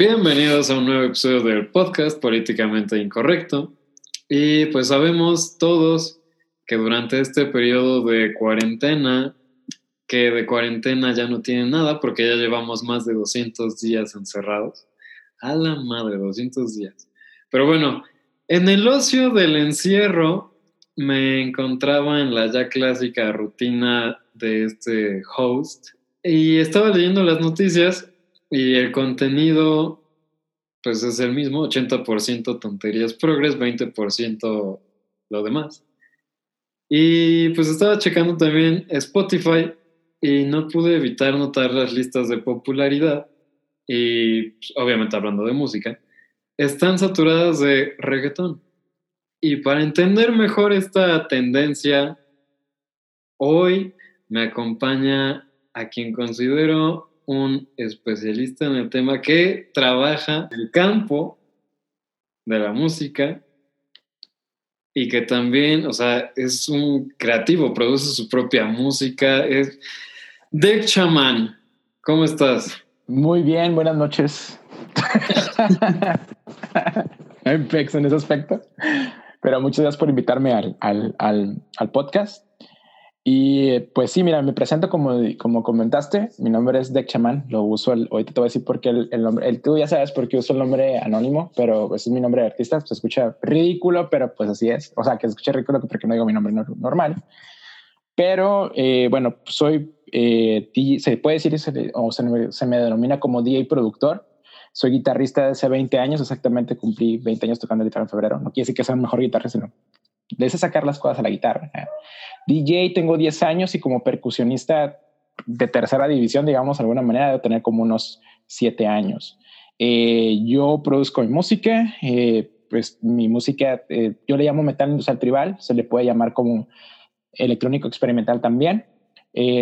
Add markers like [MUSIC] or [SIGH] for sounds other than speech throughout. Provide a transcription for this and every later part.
Bienvenidos a un nuevo episodio del podcast Políticamente Incorrecto. Y pues sabemos todos que durante este periodo de cuarentena, que de cuarentena ya no tiene nada porque ya llevamos más de 200 días encerrados. A la madre, 200 días. Pero bueno, en el ocio del encierro me encontraba en la ya clásica rutina de este host y estaba leyendo las noticias y el contenido, pues es el mismo, 80% tonterías progress, 20% lo demás. Y pues estaba checando también Spotify y no pude evitar notar las listas de popularidad y pues, obviamente hablando de música, están saturadas de reggaetón. Y para entender mejor esta tendencia, hoy me acompaña a quien considero un especialista en el tema que trabaja en el campo de la música y que también, o sea, es un creativo, produce su propia música. Es Deck Chaman. ¿Cómo estás? Muy bien, buenas noches. [LAUGHS] En ese aspecto. Pero muchas gracias por invitarme al, al, al, al podcast. Y pues sí, mira, me presento como, como comentaste, mi nombre es Deck Chaman, lo uso, el, ahorita te voy a decir porque el, el nombre, el, tú ya sabes por qué uso el nombre anónimo, pero ese es mi nombre de artista, se escucha ridículo, pero pues así es, o sea, que se escucha ridículo porque no digo mi nombre normal. Pero eh, bueno, soy, eh, se puede decir, o se me, se me denomina como DJ productor, soy guitarrista de hace 20 años, exactamente cumplí 20 años tocando guitarra en febrero, no quiere decir que sea el mejor guitarrista, sino de sacar las cosas a la guitarra. DJ tengo 10 años y como percusionista de tercera división, digamos, de alguna manera, debo tener como unos 7 años. Eh, yo produzco mi música, eh, pues mi música, eh, yo le llamo metal industrial tribal, se le puede llamar como electrónico experimental también.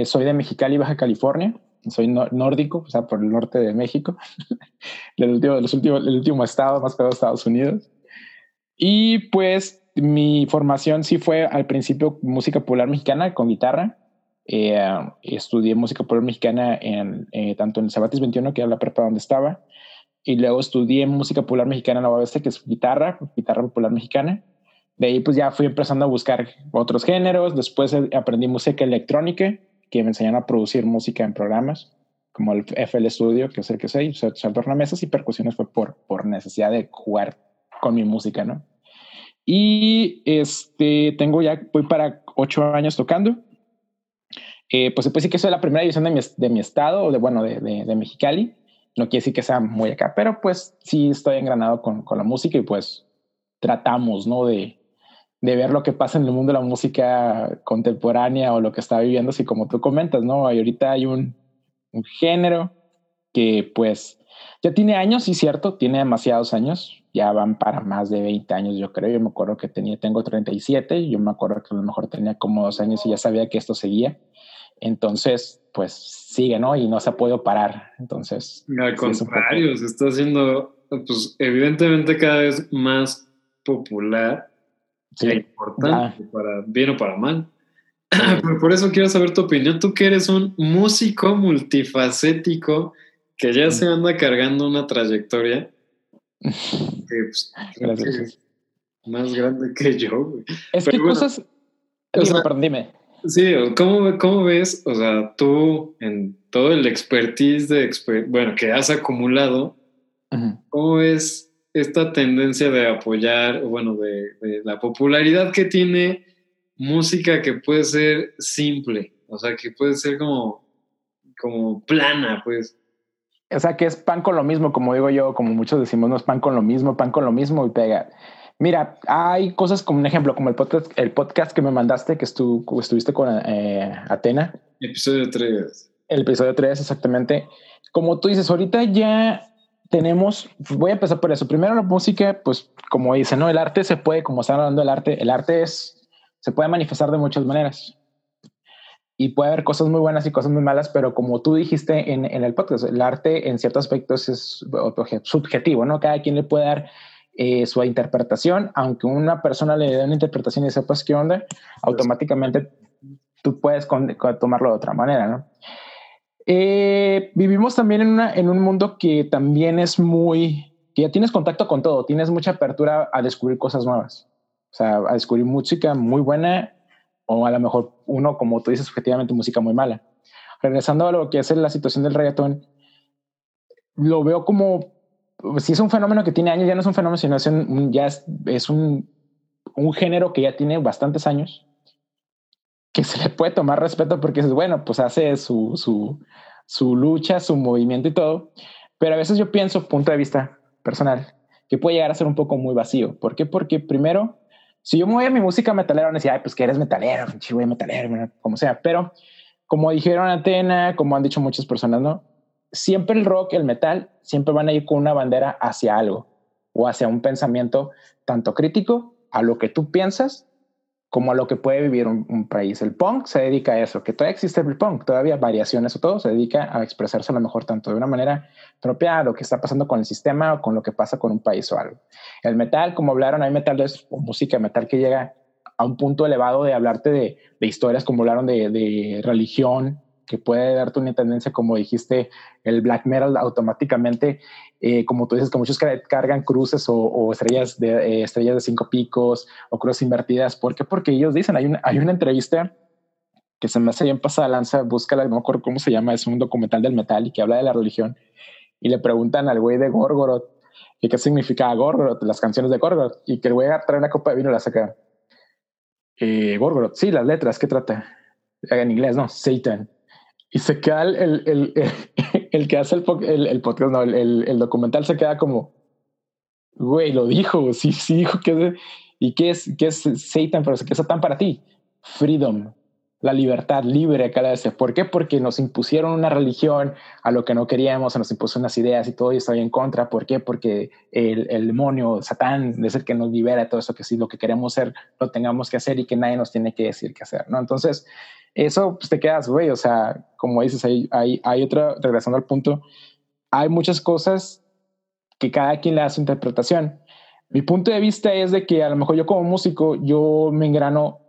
soy de Mexicali, Baja California, soy nórdico, o sea, por el norte de México, [LAUGHS] el, último, los últimos, el último estado más pedo de Estados Unidos. Y pues mi formación sí fue al principio música popular mexicana con guitarra. Eh, estudié música popular mexicana en, eh, tanto en el Sabatis 21, que era la prepa donde estaba, y luego estudié música popular mexicana en la UABC, que es guitarra, guitarra popular mexicana. De ahí pues ya fui empezando a buscar otros géneros. Después aprendí música electrónica, que me enseñaron a producir música en programas como el FL Studio, que es el que sé, usar tornamesas y percusiones fue por, por necesidad de jugar con mi música, ¿no? Y este, tengo ya, voy para ocho años tocando. Eh, pues se puede decir que soy la primera división de mi, de mi estado, o de, bueno, de, de, Mexicali. No quiere decir que sea muy acá, pero pues sí estoy engranado con, con la música y pues tratamos, ¿no? De, de ver lo que pasa en el mundo de la música contemporánea o lo que está viviendo, así como tú comentas, ¿no? Y ahorita hay un, un género que pues ya tiene años, sí, cierto, tiene demasiados años, ya van para más de 20 años, yo creo. Yo me acuerdo que tenía, tengo 37, yo me acuerdo que a lo mejor tenía como dos años y ya sabía que esto seguía. Entonces, pues sigue, ¿no? Y no se ha podido parar. Entonces. Al contrario, se está haciendo, pues evidentemente cada vez más popular sí, e importante, para bien o para mal. [CLEARS THROAT] Por eso quiero saber tu opinión. Tú que eres un músico multifacético que ya se anda cargando una trayectoria [LAUGHS] pues, Gracias. más grande que yo, Es que cosas. dime. Sí, ¿cómo, ¿cómo, ves, o sea, tú en todo el expertise de, bueno, que has acumulado, ¿cómo ves esta tendencia de apoyar, bueno, de, de, la popularidad que tiene música que puede ser simple, o sea, que puede ser como, como plana, pues? O sea, que es pan con lo mismo, como digo yo, como muchos decimos, no es pan con lo mismo, pan con lo mismo y pega. Mira, hay cosas como un ejemplo, como el podcast, el podcast que me mandaste, que estuviste con eh, Atena. Episodio 3. El episodio 3, exactamente. Como tú dices, ahorita ya tenemos, voy a empezar por eso. Primero la música, pues como dice, ¿no? El arte se puede, como están hablando del arte, el arte es, se puede manifestar de muchas maneras y puede haber cosas muy buenas y cosas muy malas, pero como tú dijiste en, el podcast, el arte en ciertos aspectos es subjetivo, ¿no? Cada quien le puede dar eh, su interpretación, aunque una persona le dé una interpretación y sepas qué onda, automáticamente tú puedes tomarlo de otra manera. Eh, vivimos también en, una, en un mundo que también es muy, que ya tienes contacto con todo, tienes mucha apertura a descubrir cosas nuevas, o sea, a descubrir música muy buena o a lo mejor uno, como tú dices, objetivamente música muy mala. Regresando a lo que es la situación del reggaetón, lo veo como, si es un fenómeno que tiene años, ya no es un fenómeno, sino es un, ya es, es un, un género que ya tiene bastantes años que se le puede tomar respeto porque es bueno, pues hace su, su, su lucha, su movimiento y todo. Pero a veces yo pienso, punto de vista personal, que puede llegar a ser un poco muy vacío. ¿Por qué? Porque primero, si yo me mi música metalera, van a decir, ay, pues que eres metalero, chivo metalero, como sea. Pero como dijeron Atena, como han dicho muchas personas, ¿no? Siempre el rock, el metal, siempre van a ir con una bandera hacia algo o hacia un pensamiento tanto crítico a lo que tú piensas como a lo que puede vivir un, país. El punk se dedica a eso, que todavía existe el punk, todavía variaciones o todo, se dedica a expresarse a lo mejor tanto de una manera propia a lo que está pasando con el sistema o con lo que pasa con un país o algo. El metal, como hablaron, hay metal o música metal que llega a un punto elevado de hablarte de, historias, como hablaron de, de religión, que puede darte una tendencia, como dijiste, el black metal automáticamente, eh, como tú dices, que muchos cargan cruces o, estrellas, de, eh, estrellas de cinco picos o cruces invertidas. ¿Por qué? Porque ellos dicen, hay una, hay una entrevista que se me hace bien pasada lanza, búscala, no me acuerdo cómo se llama, es un documental del metal y que habla de la religión. Y le preguntan al güey de Gorgoroth qué significa Gorgoroth, las canciones de Gorgoroth, y que el güey trae una copa de vino y la saca. Eh, Gorgoroth, sí, las letras, ¿qué trata? En inglés, no, Satan. Y se queda el, el, el, que hace el, el, podcast, no, el, documental se queda como, güey, lo dijo, [LAUGHS] sí, sí dijo que ¿Y qué es, qué es Satan? Pero ¿qué es Satan para ti? Freedom, la libertad libre cada vez. ¿Por qué? Porque nos impusieron una religión a lo que no queríamos, se nos impuso unas ideas y todo y estaba en contra. ¿Por qué? Porque el, el, demonio, Satán, es el que nos libera todo eso, que si lo que queremos ser, lo tengamos que hacer y que nadie nos tiene que decir qué hacer, ¿no? Entonces, eso pues, te quedas, güey, o sea, como dices, hay, hay, hay otra, regresando al punto, hay muchas cosas que cada quien le hace interpretación. Mi punto de vista es de que a lo mejor yo como músico, yo me engrano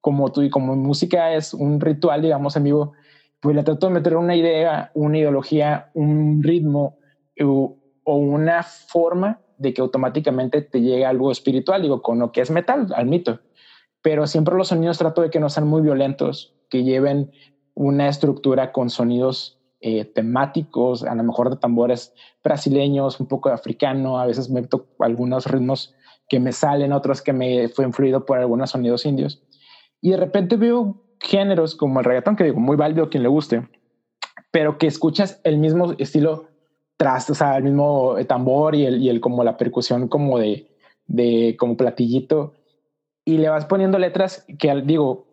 como tú y como música es un ritual, digamos, en vivo, pues le trato de meter una idea, una ideología, un ritmo o, o una forma de que automáticamente te llegue algo espiritual, digo, con lo que es metal, al mito. Pero siempre los sonidos trato de que no sean muy violentos, que lleven una estructura con sonidos eh, temáticos, a lo mejor de tambores brasileños, un poco de africano, a veces meto algunos ritmos que me salen, otros que me fue influido por algunos sonidos indios. Y de repente veo géneros como el reggaetón, que digo, muy válido a quien le guste, pero que escuchas el mismo estilo tras, o sea, el mismo tambor y el, y el como la percusión como de, de como platillito, y le vas poniendo letras que digo,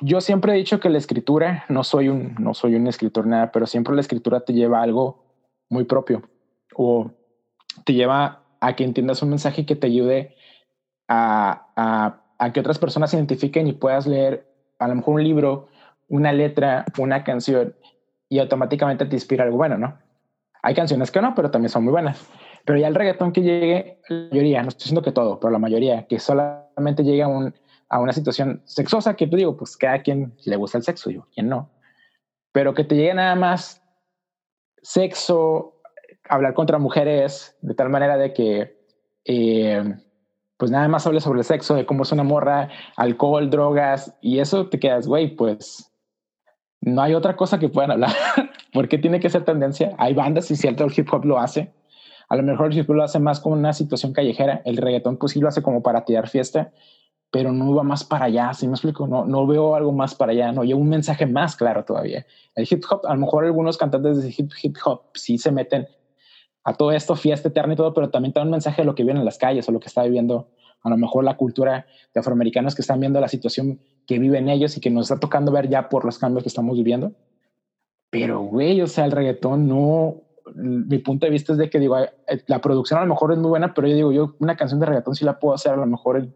yo siempre he dicho que la escritura, no soy un, no soy un escritor nada, pero siempre la escritura te lleva a algo muy propio o te lleva a que entiendas un mensaje que te ayude a, a, que otras personas se identifiquen y puedas leer a lo mejor un libro, una letra, una canción y automáticamente te inspira algo bueno, ¿no? Hay canciones que no, pero también son muy buenas. Pero ya el reggaetón que llegue, la mayoría, no estoy diciendo que todo, pero la mayoría, que solamente llega un, a una situación sexosa que te digo, pues cada quien le gusta el sexo, yo, quien no. Pero que te llegue nada más sexo, hablar contra mujeres, de tal manera de que, eh, pues nada más hables sobre el sexo, de cómo es una morra, alcohol, drogas, y eso te quedas, güey, pues no hay otra cosa que puedan hablar. [LAUGHS] ¿Por qué tiene que ser tendencia? Hay bandas y cierto el hip hop lo hace. A lo mejor el hip hop lo hace más como una situación callejera. El reggaetón pues sí lo hace como para tirar fiesta pero no va más para allá, ¿sí me explico? No, no veo algo más para allá, no, lleva un mensaje más claro todavía. El hip hop, a lo mejor algunos cantantes de hip, hip hop sí se meten a todo esto, fiesta eterna y todo, pero también da un mensaje de lo que viene en las calles o lo que está viviendo a lo mejor la cultura de afroamericanos que están viendo la situación que viven ellos y que nos está tocando ver ya por los cambios que estamos viviendo. Pero, güey, o sea, el reggaetón no, mi punto de vista es de que digo, eh, la producción a lo mejor es muy buena, pero yo digo, yo una canción de reggaetón sí la puedo hacer a lo mejor en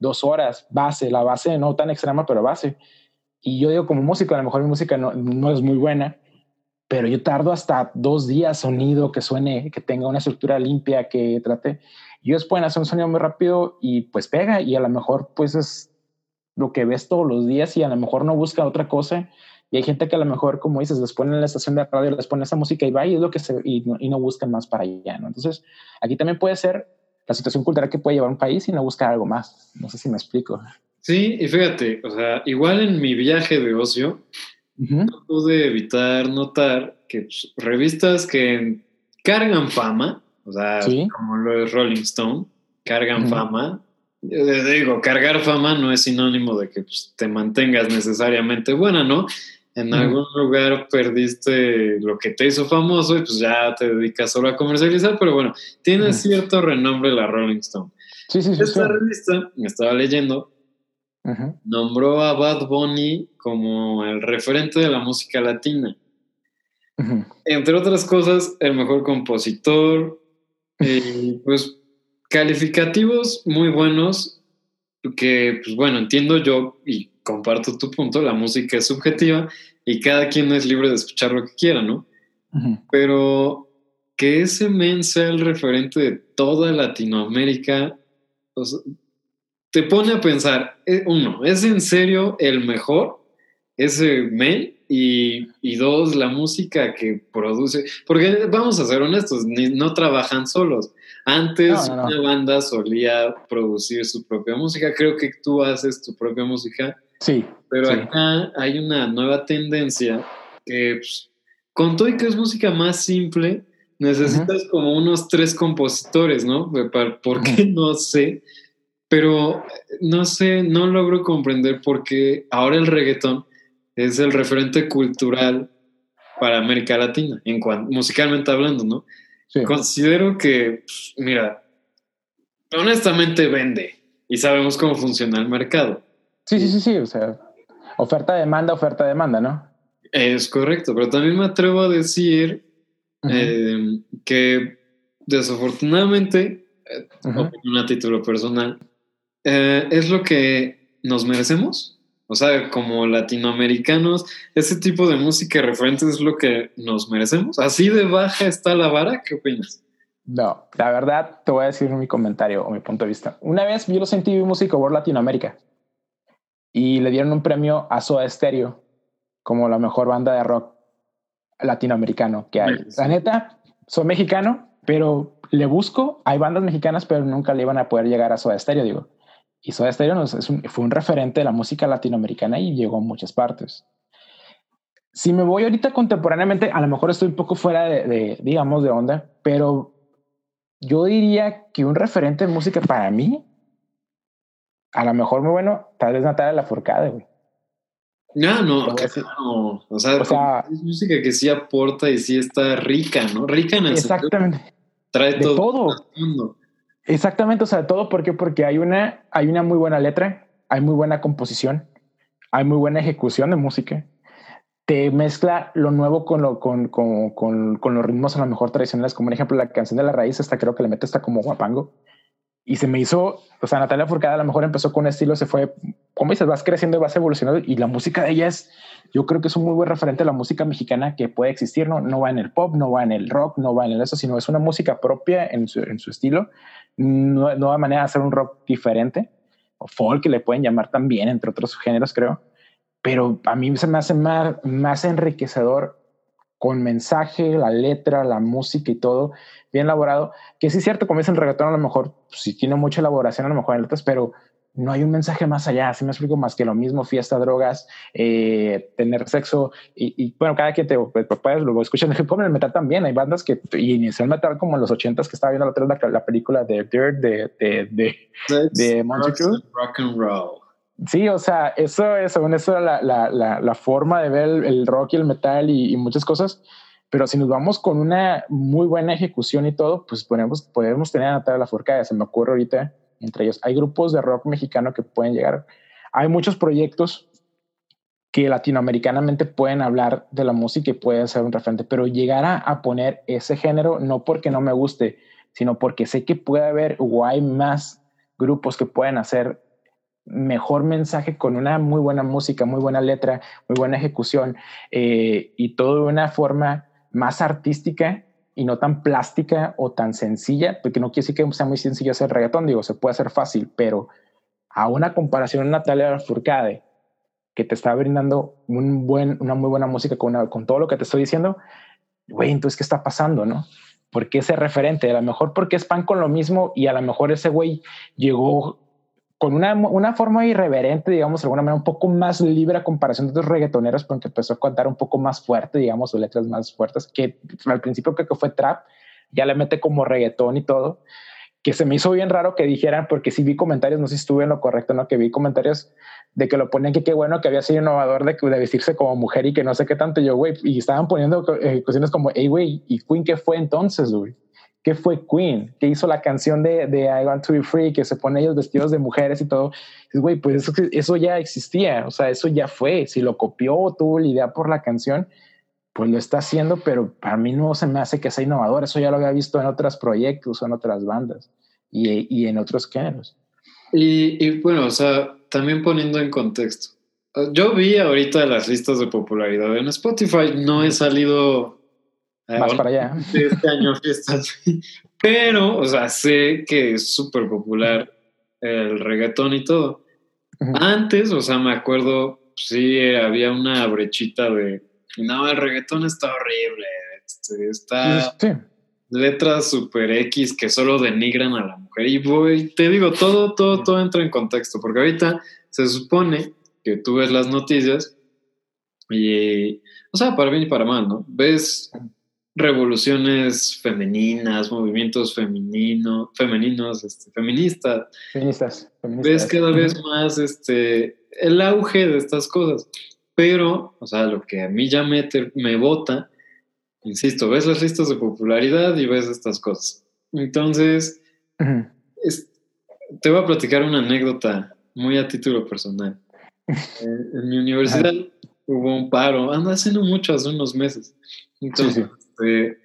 dos horas, base, la base no tan extrema, pero base. Y yo digo, como músico, a lo mejor mi música no, no es muy buena, pero yo tardo hasta dos días sonido que suene, que tenga una estructura limpia, que trate. Y ellos pueden hacer un sonido muy rápido y pues pega y a lo mejor pues es lo que ves todos los días y a lo mejor no busca otra cosa Y hay gente que a lo mejor, como dices, les ponen en la estación de radio, les pone esa música y va y es lo que se, y no, y no buscan más para allá. Entonces, aquí también puede ser la situación cultural que puede llevar un país y no buscar algo más. No sé si me explico. Sí, y fíjate, o sea, igual en mi viaje de ocio, no pude evitar notar que pues, revistas que cargan fama, o sea, como lo es Rolling Stone, cargan fama. Yo digo, cargar fama no es sinónimo de que pues, te mantengas necesariamente buena, ¿no? En algún lugar perdiste lo que te hizo famoso y pues ya te dedicas solo a comercializar, pero bueno, tiene cierto renombre la Rolling Stone. Sí, sí, sí. Esta revista, me estaba leyendo, nombró a Bad Bunny como el referente de la música latina. Entre otras cosas, el mejor compositor, y [LAUGHS] pues calificativos muy buenos, que pues bueno, entiendo yo y comparto tu punto, la música es subjetiva y cada quien es libre de escuchar lo que quiera, ¿no? Pero que ese men sea el referente de toda Latinoamérica, te pone a pensar, eh, uno, ¿es en serio el mejor ese men? Y, y, dos, la música que produce, porque vamos a ser honestos, no trabajan solos. Antes una banda solía producir su propia música, creo que tú haces tu propia música. Sí. Pero acá hay una nueva tendencia que, pues, con todo y que es música más simple, necesitas como unos tres compositores, ¿no? ¿Por qué? No sé. Pero no sé, no logro comprender por qué ahora el reggaetón es el referente cultural para América Latina, en cuanto, musicalmente hablando, ¿no? Considero que, pues, mira, honestamente vende y sabemos cómo funciona el mercado. Sí, sí, sí, sí, o sea, oferta, demanda, oferta, demanda, ¿no? Es correcto, pero también me atrevo a decir eh, que desafortunadamente, eh, a título personal, eh, es lo que nos merecemos. O sea, como latinoamericanos, ese tipo de música referente es lo que nos merecemos. Así de baja está la vara. ¿Qué opinas? No, la verdad te voy a decir mi comentario o mi punto de vista. Una vez yo lo sentí en por Latinoamérica y le dieron un premio a Soda Stereo como la mejor banda de rock latinoamericano que hay. La neta, soy mexicano, pero le busco. Hay bandas mexicanas, pero nunca le iban a poder llegar a Soda Stereo, digo. Y Soda Stereo fue un referente de la música latinoamericana y llegó a muchas partes. Si me voy ahorita contemporáneamente, a lo mejor estoy un poco fuera de, digamos, de onda, pero yo diría que un referente de música para mí, a lo mejor muy bueno, tal vez Natalia Lafourcade, güey. No, no, no. O sea, es música que sí aporta y sí está rica, ¿no? Rica en el Exactamente. trae todo. todo. Exactamente, o sea, todo porque porque hay una hay una muy buena letra, hay muy buena composición, hay muy buena ejecución de música. Te mezcla lo nuevo con lo con, con, con, con los ritmos a lo mejor tradicionales, como por ejemplo la canción de la raíz, hasta creo que le mete hasta como guapango. Y se me hizo, o sea, Natalia Furcada a lo mejor empezó con un estilo, se fue, como dices, vas creciendo y vas evolucionando y la música de ella es, yo creo que es un muy buen referente a la música mexicana que puede existir, no, no va en el pop, no va en el rock, no va en el eso, sino es una música propia en su, en su estilo nueva manera de hacer un rock diferente, o folk, que le pueden llamar también, entre otros géneros, creo. Pero a mí se me hace más, más enriquecedor con mensaje, la letra, la música y todo bien elaborado. Que sí es cierto, como dice el reggaetón, a lo mejor si tiene mucha elaboración, a lo mejor en letras, pero no hay un mensaje más allá, así me explico más que lo mismo, fiesta, drogas, eh, tener sexo y, bueno, cada quien te pues, puedes luego escuchan como en el metal también, hay bandas que inició el metal como en los ochentas que estaba viendo la otra la, la película de Dirt de, de, de, de Rock and roll. Sí, o sea, eso es, según eso la, la, la, la, forma de ver el, rock y el metal y, y, muchas cosas. Pero si nos vamos con una muy buena ejecución y todo, pues podemos, podemos tener a Natalia Lafourcade. Se me ocurre ahorita entre ellos. Hay grupos de rock mexicano que pueden llegar. Hay muchos proyectos que latinoamericanamente pueden hablar de la música y pueden ser un referente, pero llegar a, poner ese género no porque no me guste, sino porque sé que puede haber o hay más grupos que pueden hacer mejor mensaje con una muy buena música, muy buena letra, muy buena ejecución eh, y todo de una forma más artística y no tan plástica o tan sencilla, porque no quiere decir que sea muy sencillo hacer reggaetón, digo, se puede hacer fácil, pero a una comparación Natalia Furcade, que te está brindando un buen, una muy buena música con, con todo lo que te estoy diciendo, güey, entonces, ¿qué está pasando, no? ¿Por qué ese referente? A lo mejor porque es pan con lo mismo y a lo mejor ese güey llegó con una, una forma irreverente, digamos, de alguna manera un poco más libre a comparación de otros reggaetoneros, porque empezó a cantar un poco más fuerte, digamos, o letras más fuertes, que al principio creo que fue trap, ya le mete como reggaetón y todo, que se me hizo bien raro que dijeran, porque sí vi comentarios, no sé si estuve en lo correcto, ¿no? Que vi comentarios de que lo ponían que qué bueno que había sido innovador de, de vestirse como mujer y que no sé qué tanto yo, güey, y estaban poniendo eh, cuestiones como, hey, güey, ¿y Queen qué fue entonces, güey? ¿Qué fue Queen? ¿Qué hizo la canción de, de, I Want to Be Free? Que se pone ellos vestidos de mujeres y todo. Güey, pues eso, eso ya existía, o sea, eso ya fue. Si lo copió tuvo la idea por la canción, pues lo está haciendo, pero para mí no se me hace que sea innovador. Eso ya lo había visto en otros proyectos o en otras bandas y, y en otros géneros. Y, y, bueno, o sea, también poniendo en contexto. Yo vi ahorita las listas de popularidad en Spotify, no he salido más para allá. [LAUGHS] Este año fiestas. Pero, o sea, sé que es súper popular el reggaetón y todo. Antes, o sea, me acuerdo, sí, había una brechita de, no, el reggaetón está horrible, este, está letras super X que solo denigran a la mujer. Y voy, te digo, todo, todo, todo entra en contexto, porque ahorita se supone que tú ves las noticias y, o sea, para bien y para mal, ¿no? Ves revoluciones femeninas, movimientos femenino, femeninos, este, feministas. Feministas, Ves cada vez más este, el auge de estas cosas. Pero, o sea, lo que a mí ya me, me bota, insisto, ves las listas de popularidad y ves estas cosas. Entonces, te voy a platicar una anécdota muy a título personal. [LAUGHS] en, mi universidad hubo un paro, anda hace no mucho, hace unos meses. Entonces, este,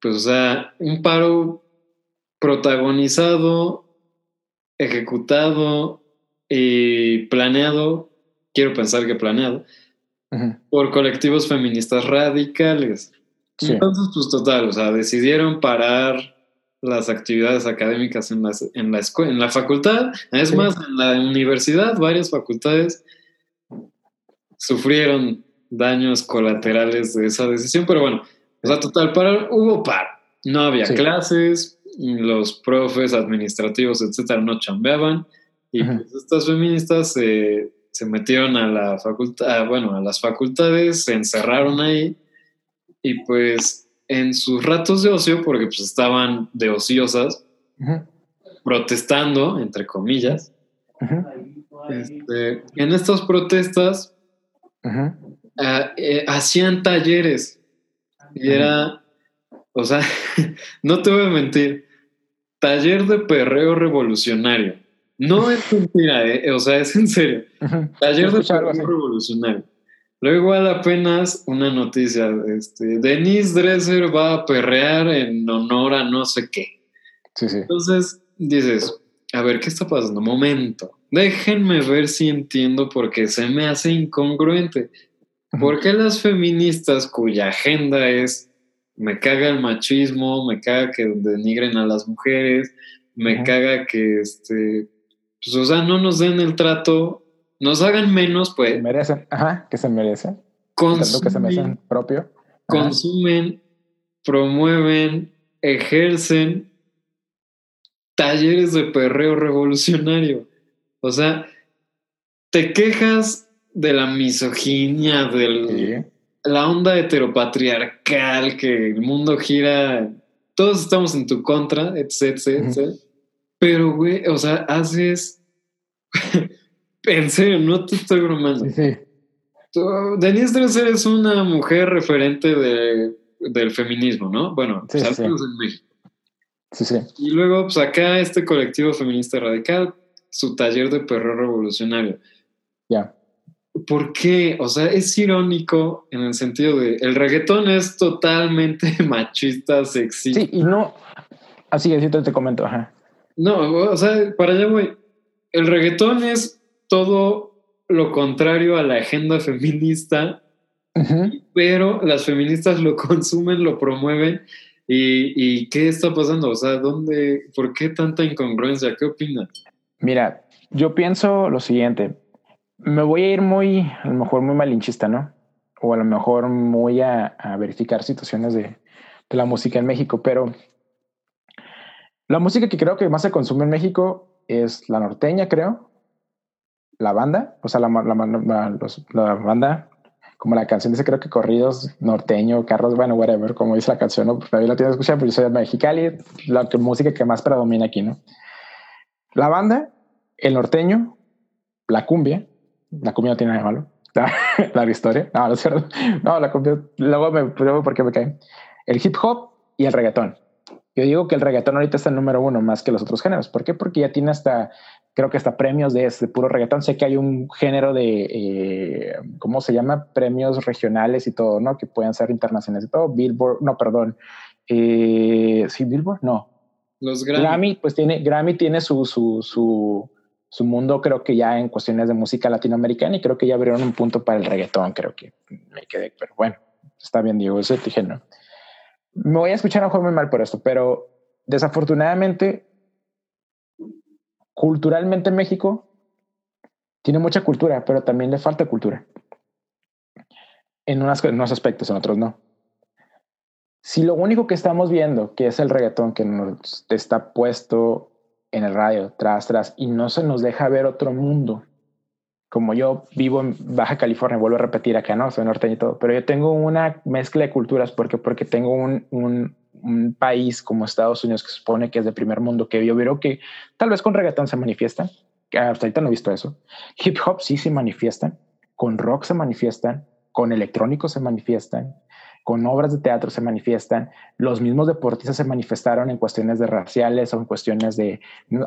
pues, o sea, un paro protagonizado, ejecutado y planeado, quiero pensar que planeado, por colectivos feministas radicales. Entonces, pues total, o sea, decidieron parar las actividades académicas en, en, la, en la facultad, es más, en la universidad, varias facultades sufrieron daños colaterales de esa decisión, pero bueno, o sea, total, para, hubo par. No había clases, los profes administrativos, etcétera, no chambeaban. Y pues estas feministas se, se metieron a la facultad, bueno, a las facultades, se encerraron ahí y pues en sus ratos de ocio, porque pues estaban de ociosas, protestando, entre comillas, este, en estas protestas ah, eh, hacían talleres y era, o sea, [LAUGHS] no te voy a mentir, taller de perreo revolucionario. No es mentira, ¿eh? o sea, es en serio. Taller de perreo revolucionario. Luego igual apenas una noticia, este, Denise Dresser va a perrear en honor a no sé qué. Sí, sí. Entonces dices, a ver, ¿qué está pasando? Momento, déjenme ver si entiendo porque se me hace incongruente. ¿Por qué las feministas cuya agenda es me caga el machismo, me caga que denigren a las mujeres, me caga que este, pues o sea, no nos den el trato, nos hagan menos, pues. Se merecen, ajá, que se merecen. Consumen, que se merecen propio. Consumen, promueven, ejercen talleres de perreo revolucionario. O sea, te quejas de la misoginia, de la onda heteropatriarcal, que el mundo gira, todos estamos en tu contra, etc, Pero, güey, o sea, haces... [LAUGHS] en serio, no te estoy bromando. Sí, Denise Dresser es una mujer referente de, del feminismo, ¿no? Bueno, sí, pues, en México. Sí, sí. Y luego, pues acá este colectivo feminista radical, su taller de perro revolucionario. Ya. ¿Por qué? O sea, es irónico en el sentido de el reggaetón es totalmente [LAUGHS] machista, sexista. Sí, y no. Así que te, te comento, ajá. No, o sea, para allá voy. El reggaetón es todo lo contrario a la agenda feminista, pero las feministas lo consumen, lo promueven. ¿Y, ¿Y qué está pasando? O sea, ¿dónde, por qué tanta incongruencia? ¿Qué opinas? Mira, yo pienso lo siguiente me voy a ir muy, a lo mejor muy malinchista, ¿no? O a lo mejor muy a, verificar situaciones de, de, la música en México, pero la música que creo que más se consume en México es la norteña, creo. La banda, o sea, la, la, banda, como la canción dice, creo que corridos, norteño, carros, bueno, whatever, como dice la canción, ¿no? Pues la tengo que pero yo soy de Mexicali, la música que más predomina aquí, ¿no? La banda, el norteño, la cumbia, la cumbia no tiene nada de malo, [LAUGHS] la, historia, no, no es cierto, no, la cumbia, luego me pruebo porque me cae. El hip hop y el reggaetón. Yo digo que el reggaetón ahorita está en número uno más que los otros géneros. ¿Por qué? Porque ya tiene hasta, creo que hasta premios de, este puro reggaetón. Sé que hay un género de, eh, ¿cómo se llama? Premios regionales y todo, ¿no? Que pueden ser internacionales y todo. Billboard, no, perdón. Eh, sí, Billboard, no. Los Grammy. Grammy, pues tiene, Grammy tiene su, su, su, su mundo, creo que ya en cuestiones de música latinoamericana y creo que ya abrieron un punto para el reggaetón, creo que me quedé, pero bueno, está bien, Diego, ese género me voy a escuchar a un muy mal por esto, pero desafortunadamente, culturalmente México tiene mucha cultura, pero también le falta cultura. En, unas, en unos aspectos, en otros no. Si lo único que estamos viendo, que es el reggaetón que nos está puesto en el radio, tras, tras, y no se nos deja ver otro mundo, como yo vivo en Baja California, vuelvo a repetir acá, ¿no? Soy norteño y todo, pero yo tengo una mezcla de culturas porque, porque tengo un, un, país como Estados Unidos que supone que es de primer mundo, que yo veo que tal vez con reggaetón se manifiestan, hasta ahorita no he visto eso. Hip hop sí se manifiestan, con rock se manifiestan, con electrónico se manifiestan, con obras de teatro se manifiestan, los mismos deportistas se manifestaron en cuestiones de raciales o en cuestiones de...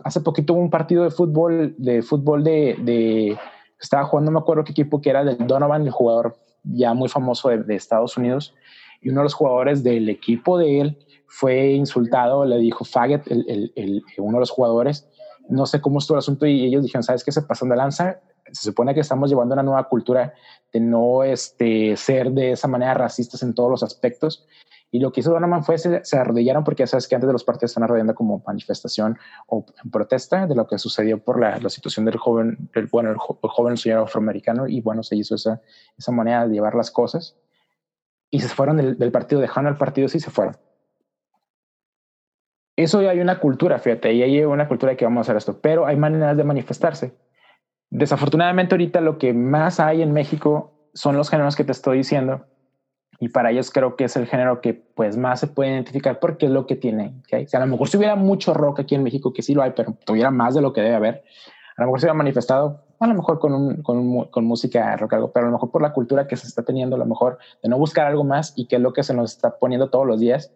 Hace poquito hubo un partido de fútbol, de fútbol de, de estaba jugando, no me acuerdo qué equipo que era, del Donovan, el jugador ya muy famoso de, Estados Unidos, y uno de los jugadores del equipo de él fue insultado, le dijo faggot, el, el, uno de los jugadores, no sé cómo estuvo el asunto y ellos dijeron, ¿sabes qué se pasan de lanza? Se supone que estamos llevando una nueva cultura de no este, ser de esa manera racistas en todos los aspectos y lo que hizo Donovan fue se, se arrodillaron porque ya sabes que antes de los partidos están arrodillando como manifestación o protesta de lo que sucedió por la, situación del joven, del, bueno, el, joven señor afroamericano y bueno, se hizo esa, esa manera de llevar las cosas y se fueron del, del partido, dejaron el partido sí se fueron. Eso ya hay una cultura, fíjate, y hay una cultura que vamos a hacer esto, pero hay maneras de manifestarse. Desafortunadamente ahorita lo que más hay en México son los géneros que te estoy diciendo, y para ellos creo que es el género que pues más se puede identificar porque es lo que tiene. ¿okay? a lo mejor si hubiera mucho rock aquí en México, que sí lo hay, pero tuviera más de lo que debe haber, a lo mejor se hubiera manifestado, a lo mejor con, un, con, música rock, algo, pero a lo mejor por la cultura que se está teniendo, a lo mejor de no buscar algo más y que es lo que se nos está poniendo todos los días,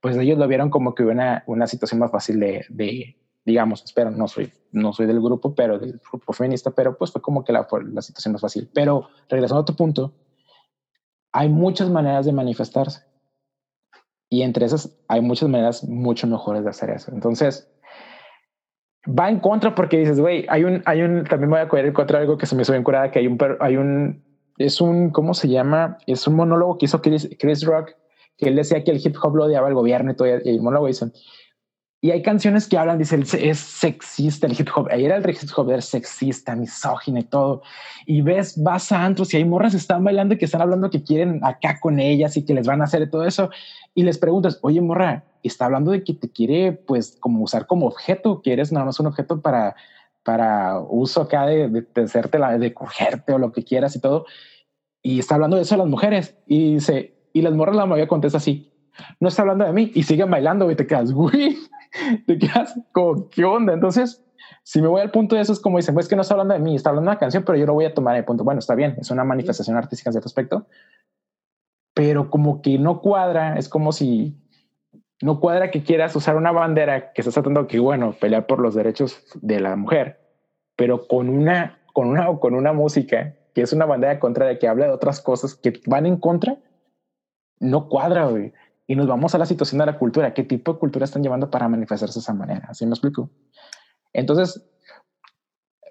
pues ellos lo vieron como que una, una situación más fácil de digamos, espero, no soy, no soy del grupo, pero del grupo feminista, pero pues fue como que la, la situación más fácil. Pero regresando a tu punto, hay muchas maneras de manifestarse. Y entre esas hay muchas maneras mucho mejores de hacer eso. Entonces, va en contra porque dices, güey, hay un, hay un, también voy a coger en contra algo que se me suele curada, que hay un, hay un, es un, ¿cómo se llama? Es un monólogo que hizo Chris, Chris Rock, que él decía que el hip hop lo odiaba el gobierno y todo, y el monólogo dice, y hay canciones que hablan, dice, es sexista el hip hop. Ayer el hip hop era sexista, misógino y todo. Y ves, vas a antros y hay morras que están bailando y que están hablando que quieren acá con ellas y que les van a hacer todo eso. Y les preguntas, oye, morra, está hablando de que te quiere, pues, como usar como objeto, que eres nada más un objeto para, para uso acá de, de, de hacerte la, de cogerte o lo que quieras y todo. Y está hablando de eso a las mujeres. Y dice, y las morras la mayoría contesta así, no está hablando de mí y siguen bailando y te quedas, güey [LAUGHS] te quedas como, ¿qué onda? Entonces, si me voy al punto de eso, es como dicen, pues que no está hablando de mí, está hablando de una canción, pero yo lo voy a tomar el punto. Bueno, está bien, es una manifestación artística en cierto aspecto, pero como que no cuadra, es como si no cuadra que quieras usar una bandera que estás tratando que, bueno, pelear por los derechos de la mujer, pero con una, con una, con una música que es una bandera contraria que habla de otras cosas que van en contra, no cuadra, güey y nos vamos a la situación de la cultura. ¿Qué tipo de cultura están llevando para manifestarse de esa manera? ¿Así me explico? Entonces,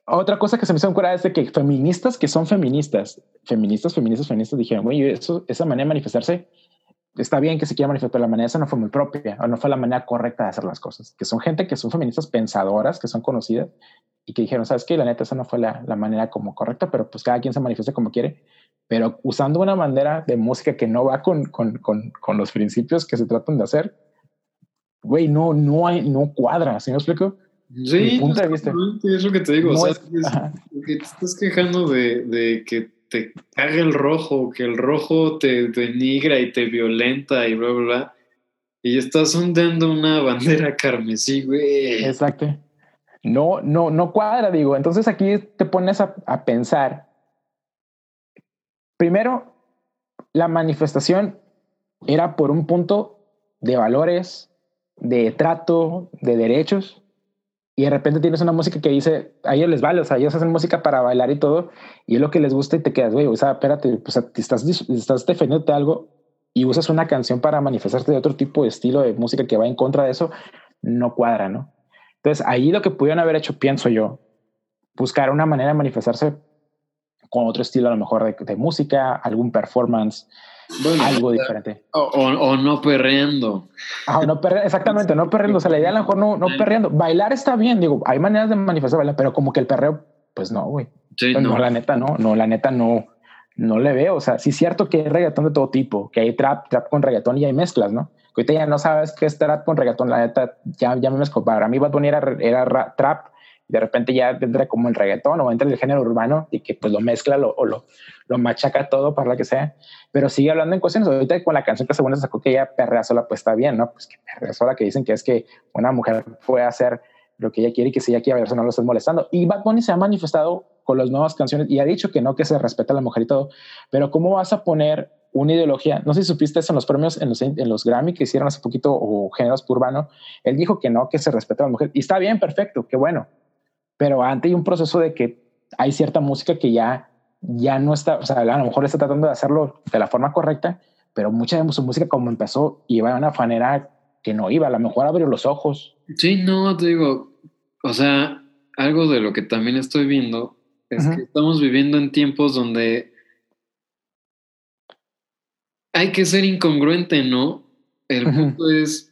otra cosa que se me hizo curada es de que feministas que son feministas, feministas, feministas, feministas, dijeron, oye, eso, esa manera de manifestarse está bien que se quiera manifestar, la manera esa no fue muy propia o no fue la manera correcta de hacer las cosas, que son gente que son feministas pensadoras, que son conocidas y que dijeron, sabes qué, la neta esa no fue la, la, manera como correcta, pero pues cada quien se manifiesta como quiere, pero usando una manera de música que no va con, con, con, con los principios que se tratan de hacer, güey, no, no hay, no cuadra, ¿sí me explico? Sí, punto de vista. es lo que te digo, o sea, que te estás quejando de, de que te caga el rojo, que el rojo te denigra y te violenta y bla, bla, bla. Y estás hundiendo una bandera [LAUGHS] carmesí, güey. Exacto. No, no, no cuadra, digo. Entonces aquí te pones a, a pensar. Primero, la manifestación era por un punto de valores, de trato, de derechos y de repente tienes una música que dice, a ellos les vale, o sea, ellos hacen música para bailar y todo, y es lo que les gusta y te quedas, güey, o sea, espérate, pues estás, estás defendiéndote algo y usas una canción para manifestarte de otro tipo de estilo de música que va en contra de eso, no cuadra, ¿no? Entonces, ahí lo que pudieron haber hecho, pienso yo, buscar una manera de manifestarse con otro estilo, a lo mejor de, de música, algún performance, algo diferente. O, no perreando. Ah, no perreando, exactamente, no perreando. O sea, la idea a lo mejor no, no perreando. Bailar está bien, digo, hay maneras de manifestar bailar, pero como que el perreo, pues no, güey. Sí, pues no. la neta no, no, la neta no, no le veo. O sea, sí es cierto que hay reggaetón de todo tipo, que hay trap, trap con reggaetón y hay mezclas, ¿no? Que ahorita ya no sabes qué es trap con reggaetón, la neta, ya, ya me mezclo. Para mí Bad Bunny era, era trap de repente ya entra como el reggaetón o entra el género urbano y que pues lo mezcla lo, o lo, lo machaca todo para la que sea, pero sigue hablando en cuestiones. Ahorita con la canción que según se sacó que ella perrea sola, pues está bien, ¿no? Pues que perrea sola, que dicen que es que una mujer puede hacer lo que ella quiere y que si ella quiere eso no lo estás molestando. Y Bad Bunny se ha manifestado con las nuevas canciones y ha dicho que no, que se respeta a la mujer y todo, pero ¿cómo vas a poner una ideología? No sé si supiste eso en los premios, en los, en los Grammy que hicieron hace poquito o géneros urbano, él dijo que no, que se respeta a la mujer y está bien, perfecto, qué bueno, pero antes hay un proceso de que hay cierta música que ya, ya no está, o sea, a lo mejor está tratando de hacerlo de la forma correcta, pero mucha de su música como empezó iba de una manera que no iba, a lo mejor abrió los ojos. Sí, no, te digo, o sea, algo de lo que también estoy viendo es que estamos viviendo en tiempos donde hay que ser incongruente, ¿no? El punto es,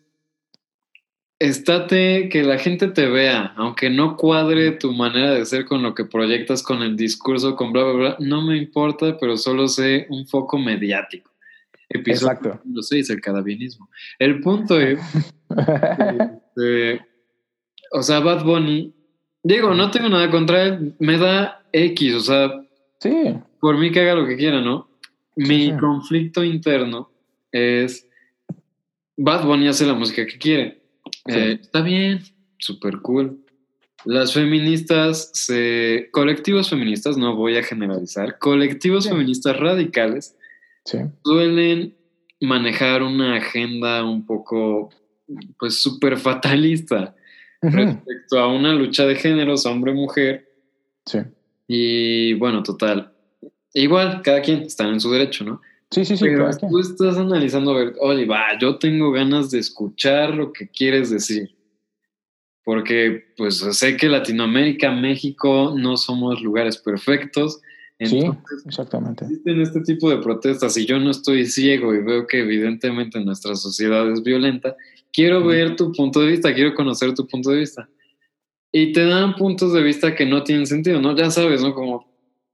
estate, que la gente te vea, aunque no cuadre tu manera de ser con lo que proyectas, con el discurso, con bla, bla, bla, no me importa, pero solo sé un foco mediático. Episodio Exacto. Lo sé, el cadavienismo. El punto [LAUGHS] es, este, o sea, Bad Bunny, digo, no tengo nada contra él, me da X, o sea, sí. por mí que haga lo que quiera, ¿no? Mi conflicto interno es, Bad Bunny hace la música que quiere eh, está bien, súper cool. Las feministas, se, colectivos feministas, no voy a generalizar, colectivos feministas radicales suelen manejar una agenda un poco, pues, súper fatalista respecto a una lucha de géneros, hombre-mujer. Sí. Y bueno, total. Igual, cada quien está en su derecho, ¿no? Sí, sí, sí. Pero tú estás analizando, a ver, oye, va, yo tengo ganas de escuchar lo que quieres decir. Porque, pues, sé que Latinoamérica, México, no somos lugares perfectos. sí, exactamente. Existen este tipo de protestas y yo no estoy ciego y veo que evidentemente nuestra sociedad es violenta. Quiero ver tu punto de vista, quiero conocer tu punto de vista. Y te dan puntos de vista que no tienen sentido, ¿no? Ya sabes, ¿no? Como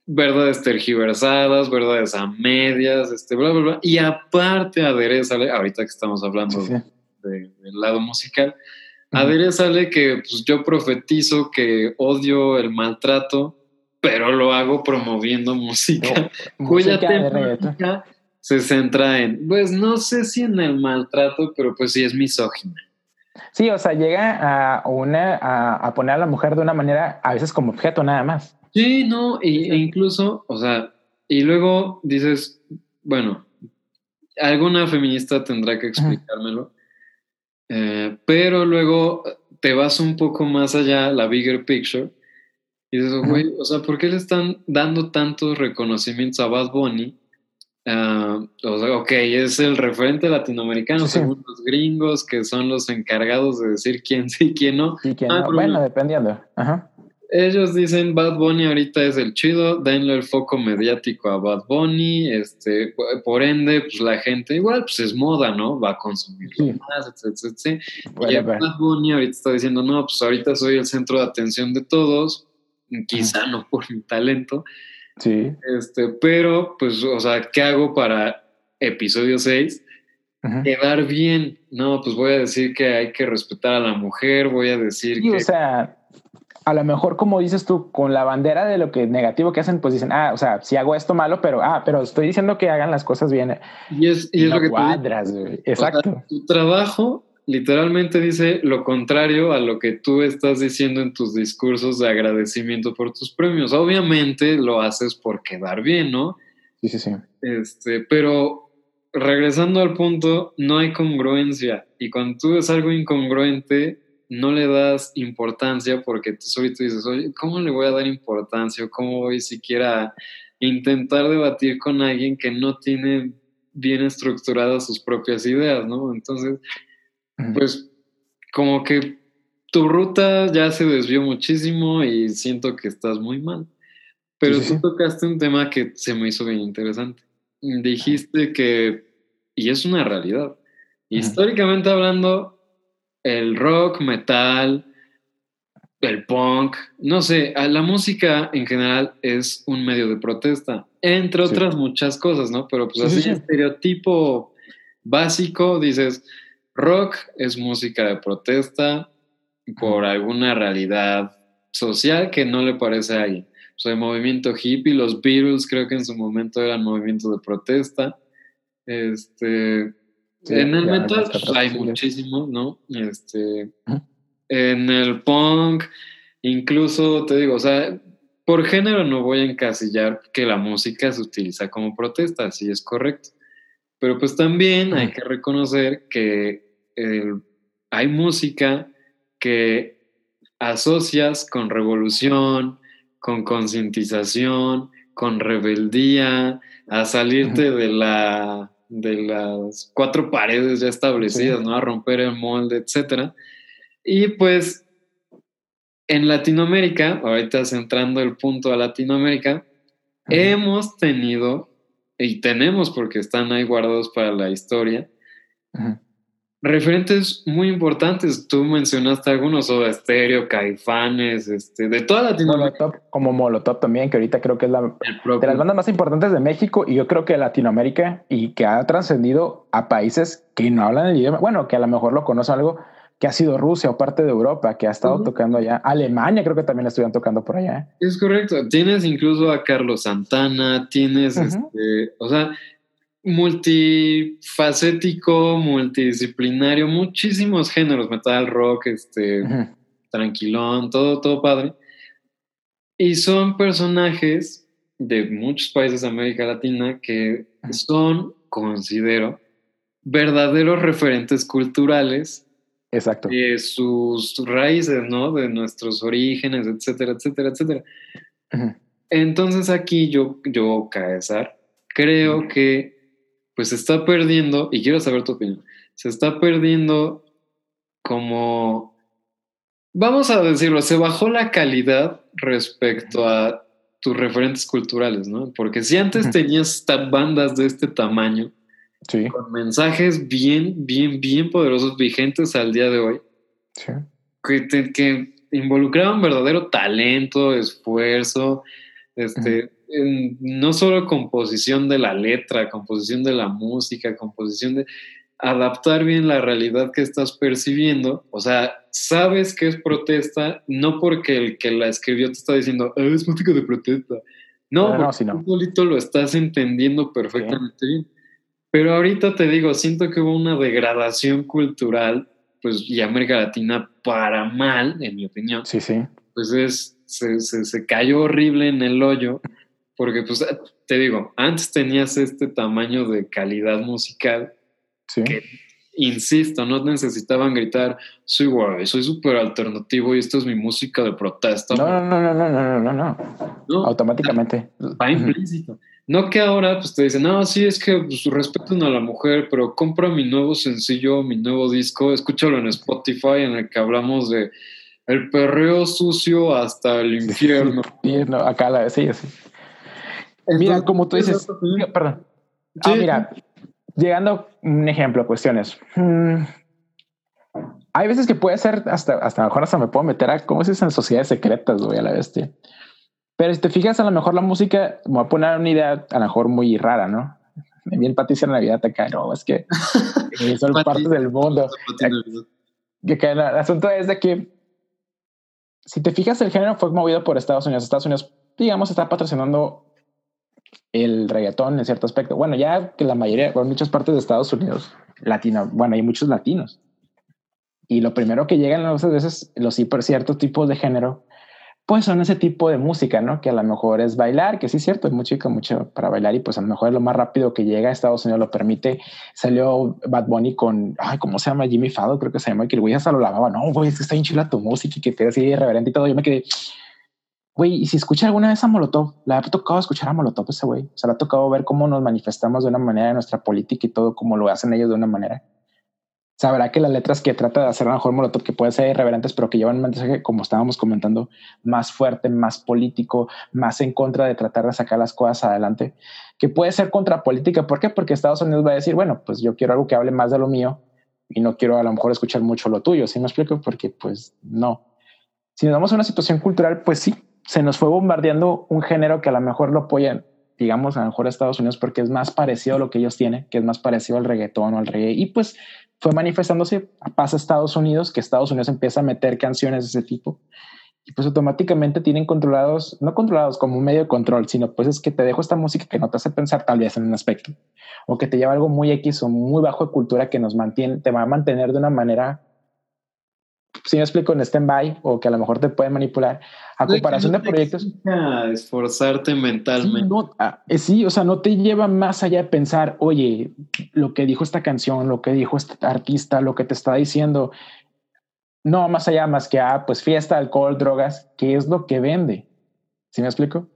verdades tergiversadas, verdades a medias, este, bla, bla, bla. Y aparte aderezale, ahorita que estamos hablando del lado musical, aderezale que pues, yo profetizo que odio el maltrato, pero lo hago promoviendo [LAUGHS] música, cuya temática se centra en, pues no sé si en el maltrato, pero pues sí es misógina. Sí, o sea, llega a, una, a, a poner a la mujer de una manera, a veces como objeto nada más. Sí, no, e incluso, o sea, y luego dices, bueno, alguna feminista tendrá que explicármelo, eh, pero luego te vas un poco más allá, la bigger picture, y dices, güey, o sea, ¿por qué le están dando tantos reconocimientos a Bad Bunny? Uh, o sea, ok, es el referente latinoamericano, según los gringos, que son los encargados de decir quién sí y quién no. ah, bueno, dependiendo. Ajá ellos dicen Bad Bunny ahorita es el chido, denle el foco mediático a Bad Bunny, este, por ende, pues la gente igual, pues es moda, ¿no? Va a consumir más, etcétera, etcétera. y Bad Bunny ahorita está diciendo, no, pues ahorita soy el centro de atención de todos, quizá no por mi talento. Sí. Este, pero, pues, o sea, ¿qué hago para episodio 6? Quedar bien. No, pues voy a decir que hay que respetar a la mujer, voy a decir sí, que... O sea, a lo mejor, como dices tú, con la bandera de lo que negativo que hacen, pues dicen, ah, o sea, si hago esto malo, pero, ah, pero estoy diciendo que hagan las cosas bien. Y es, y es lo que cuadras, Exacto. tu trabajo literalmente dice lo contrario a lo que tú estás diciendo en tus discursos de agradecimiento por tus premios. Obviamente lo haces por quedar bien, ¿no? Sí, sí, sí. Este, pero regresando al punto, no hay congruencia. Y cuando tú ves algo incongruente, no le das importancia porque tú solito dices, oye, ¿cómo le voy a dar importancia? ¿O cómo voy siquiera a intentar debatir con alguien que no tiene bien estructuradas sus propias ideas, ¿no? Entonces, pues como que tu ruta ya se desvió muchísimo y siento que estás muy mal. Pero tú tocaste un tema que se me hizo bien interesante. Dijiste que, y es una realidad, históricamente hablando, el rock, metal, el punk, no sé, la música en general es un medio de protesta, entre otras muchas cosas, ¿no? Pero pues así, estereotipo básico, dices, rock es música de protesta por alguna realidad social que no le parece a alguien. O sea, el movimiento hippie, los Beatles creo que en su momento eran movimiento de protesta. Este, en el metal pues, hay muchísimo, ¿no? Este, En el punk, incluso te digo, o sea, por género no voy a encasillar que la música se utiliza como protesta, sí es correcto. Pero pues también hay que reconocer que hay música que asocias con revolución, con concientización, con rebeldía, a salirte de la de las cuatro paredes ya establecidas, ¿no? A romper el molde, etcétera. Y pues en Latinoamérica, ahorita centrando el punto a Latinoamérica, hemos tenido, y tenemos porque están ahí guardados para la historia, referentes muy importantes. Tú mencionaste algunos, Soda Stereo, Caifanes, este, de toda Latinoamérica. como Molotov también, que ahorita creo que es la de las bandas más importantes de México y yo creo que Latinoamérica y que ha trascendido a países que no hablan el idioma, bueno, que a lo mejor lo conocen algo, que ha sido Rusia o parte de Europa, que ha estado tocando allá. Alemania creo que también estuvieron tocando por allá. Es correcto. Tienes incluso a Carlos Santana, tienes, este, o sea, multifacético, multidisciplinario, muchísimos géneros, metal, rock, este, tranquilón, todo, todo padre. Y son personajes de muchos países de América Latina que son, considero, verdaderos referentes culturales Exacto. de sus raíces, ¿no? De nuestros orígenes, etcétera, etcétera, etcétera. Entonces aquí yo, yo, Caesar, creo que pues se está perdiendo, y quiero saber tu opinión, se está perdiendo como, vamos a decirlo, se bajó la calidad respecto a tus referentes culturales, ¿no? Porque si antes tenías bandas de este tamaño, con mensajes bien, bien, bien poderosos, vigentes al día de hoy, que, que involucraban verdadero talento, esfuerzo, este, no solo composición de la letra, composición de la música, composición de adaptar bien la realidad que estás percibiendo, o sea, sabes que es protesta, no porque el que la escribió te está diciendo, ah, es música de protesta. No, no, no, tú lo estás entendiendo perfectamente bien. Pero ahorita te digo, siento que hubo una degradación cultural, pues, y América Latina para mal, en mi opinión. Sí, sí. Pues es, se, se, se cayó horrible en el hoyo porque, pues, te digo, antes tenías este tamaño de calidad musical que, insisto, no necesitaban gritar, soy guay, soy súper alternativo y esto es mi música de protesta. No, no, no, no, no, no, no, no. Automáticamente. Va implícito. No que ahora pues te dicen, no, sí, es que pues, respetan a la mujer, pero compra mi nuevo sencillo, mi nuevo disco, escúchalo en Spotify en el que hablamos de el perreo sucio hasta el infierno. no, acá la sí, sí. Mira, como tú dices, perdón. Ah, mira, llegando un ejemplo, cuestiones. Hmm, hay veces que puede ser hasta, hasta mejor hasta me puedo meter a, ¿cómo se dice? En sociedades secretas, güey, a la bestia. Pero si te fijas, a lo mejor la música, me voy a poner una idea a lo mejor muy rara, ¿no? [LAUGHS] A mí el Patricia Navidad te cae, no, es que [LAUGHS] son parte del mundo. Que, el asunto es de que si te fijas, el género fue movido por Estados Unidos. Estados Unidos, digamos, está patrocinando el reggaetón en cierto aspecto. Bueno, ya que la mayoría, bueno, muchas partes de Estados Unidos, latino, bueno, hay muchos latinos. Y lo primero que llegan a veces los hiper ciertos tipos de género, pues son ese tipo de música, ¿no? Que a lo mejor es bailar, que sí es cierto, hay mucho, mucho para bailar y pues a lo mejor es lo más rápido que llega a Estados Unidos, lo permite. Salió Bad Bunny con, ay, ¿cómo se llama? Jimmy Fado, creo que se llama, que el güey hasta lo lavaba. No, güey, es que está hinchila tu música y que te así irreverente y todo. Yo me quedé, güey, y si escucha alguna vez a Molotov, le ha tocado escuchar a Molotov ese güey. O sea, le ha tocado ver cómo nos manifestamos de una manera en nuestra política y todo, como lo hacen ellos de una manera sabrá que las letras que trata de hacer a lo mejor Molotov, que pueden ser irreverentes, pero que llevan un mensaje, como estábamos comentando, más fuerte, más político, más en contra de tratar de sacar las cosas adelante, que puede ser contrapolítica. ¿Por qué? Porque Estados Unidos va a decir, bueno, pues yo quiero algo que hable más de lo mío y no quiero a lo mejor escuchar mucho lo tuyo. ¿Sí me explico? Porque pues no. Si nos damos a una situación cultural, pues sí, se nos fue bombardeando un género que a lo mejor lo apoyan digamos, a lo mejor Estados Unidos porque es más parecido a lo que ellos tienen, que es más parecido al reggaetón o al reggae. Y pues fue manifestándose, pasa a Estados Unidos, que Estados Unidos empieza a meter canciones de ese tipo y pues automáticamente tienen controlados, no controlados como un medio de control, sino pues es que te dejo esta música que no te hace pensar tal vez en un aspecto o que te lleva algo muy X o muy bajo de cultura que nos mantiene, te va a mantener de una manera si me explico, en stand-by o que a lo mejor te pueden manipular. A comparación de proyectos. Esforzarte mentalmente. Ah, eh, sí, o sea, no te lleva más allá de pensar, oye, lo que dijo esta canción, lo que dijo este artista, lo que te está diciendo. No, más allá, más que, ah, pues fiesta, alcohol, drogas, ¿qué es lo que vende? ¿Sí me explico?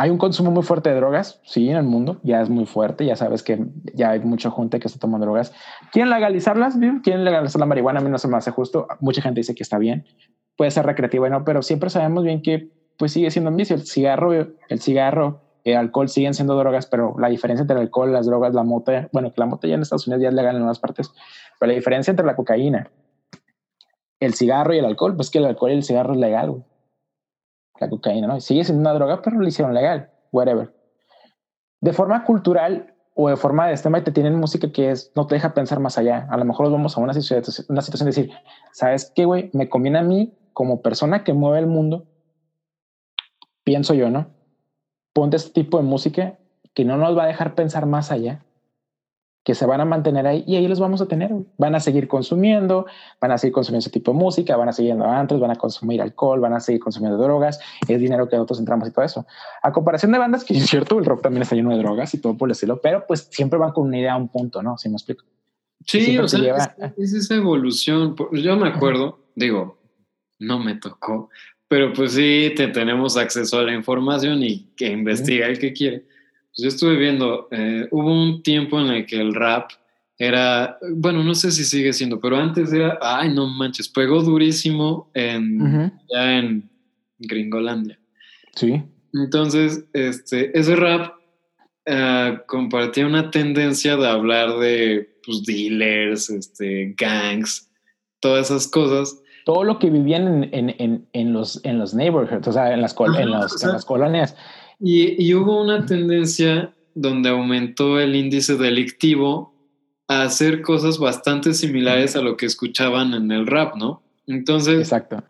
Hay un consumo muy fuerte de drogas, sí, en el mundo, ya es muy fuerte, ya sabes que ya hay mucha gente que está tomando drogas. ¿Quieren legalizarlas? ¿Quieren legalizar la marihuana? A mí no se me hace justo. Mucha gente dice que está bien, puede ser recreativo, ¿no? Pero siempre sabemos bien que pues sigue siendo un vicio. El cigarro, el cigarro, el alcohol siguen siendo drogas, pero la diferencia entre el alcohol, las drogas, la mota, bueno, que la mota ya en Estados Unidos ya es legal en algunas partes, pero la diferencia entre la cocaína, el cigarro y el alcohol, pues que el alcohol y el cigarro es legal, güey la cocaína, ¿no? Sigue siendo una droga, pero lo hicieron legal, whatever. De forma cultural o de forma de este te tienen música que es, no te deja pensar más allá. A lo mejor nos vamos a una situación, una situación de decir, ¿sabes qué, güey? Me conviene a mí como persona que mueve el mundo, pienso yo, ¿no? Ponte este tipo de música que no nos va a dejar pensar más allá que se van a mantener ahí y ahí los vamos a tener. Van a seguir consumiendo, van a seguir consumiendo ese tipo de música, van a seguir yendo a van a consumir alcohol, van a seguir consumiendo drogas, es dinero que nosotros entramos y todo eso. A comparación de bandas que [LAUGHS] es cierto, el rock también está lleno de drogas y todo por el estilo, pero pues siempre van con una idea a un punto, ¿no? Si me explico. Sí, o sea, es, esa evolución. Yo me acuerdo, digo, no me tocó, pero pues sí, te tenemos acceso a la información y que investiga el que quiere pues yo estuve viendo, eh, hubo un tiempo en el que el rap era, bueno, no sé si sigue siendo, pero antes era, ay, no manches, pegó durísimo en, ya en Gringolandia. Sí. Entonces, este, ese rap uh, compartía una tendencia de hablar de pues, dealers, este, gangs, todas esas cosas. Todo lo que vivían en, en, en los, en los neighborhoods, o sea, en las, en las colonias. Y, hubo una tendencia donde aumentó el índice delictivo a hacer cosas bastante similares a lo que escuchaban en el rap, ¿no? Entonces, Exacto.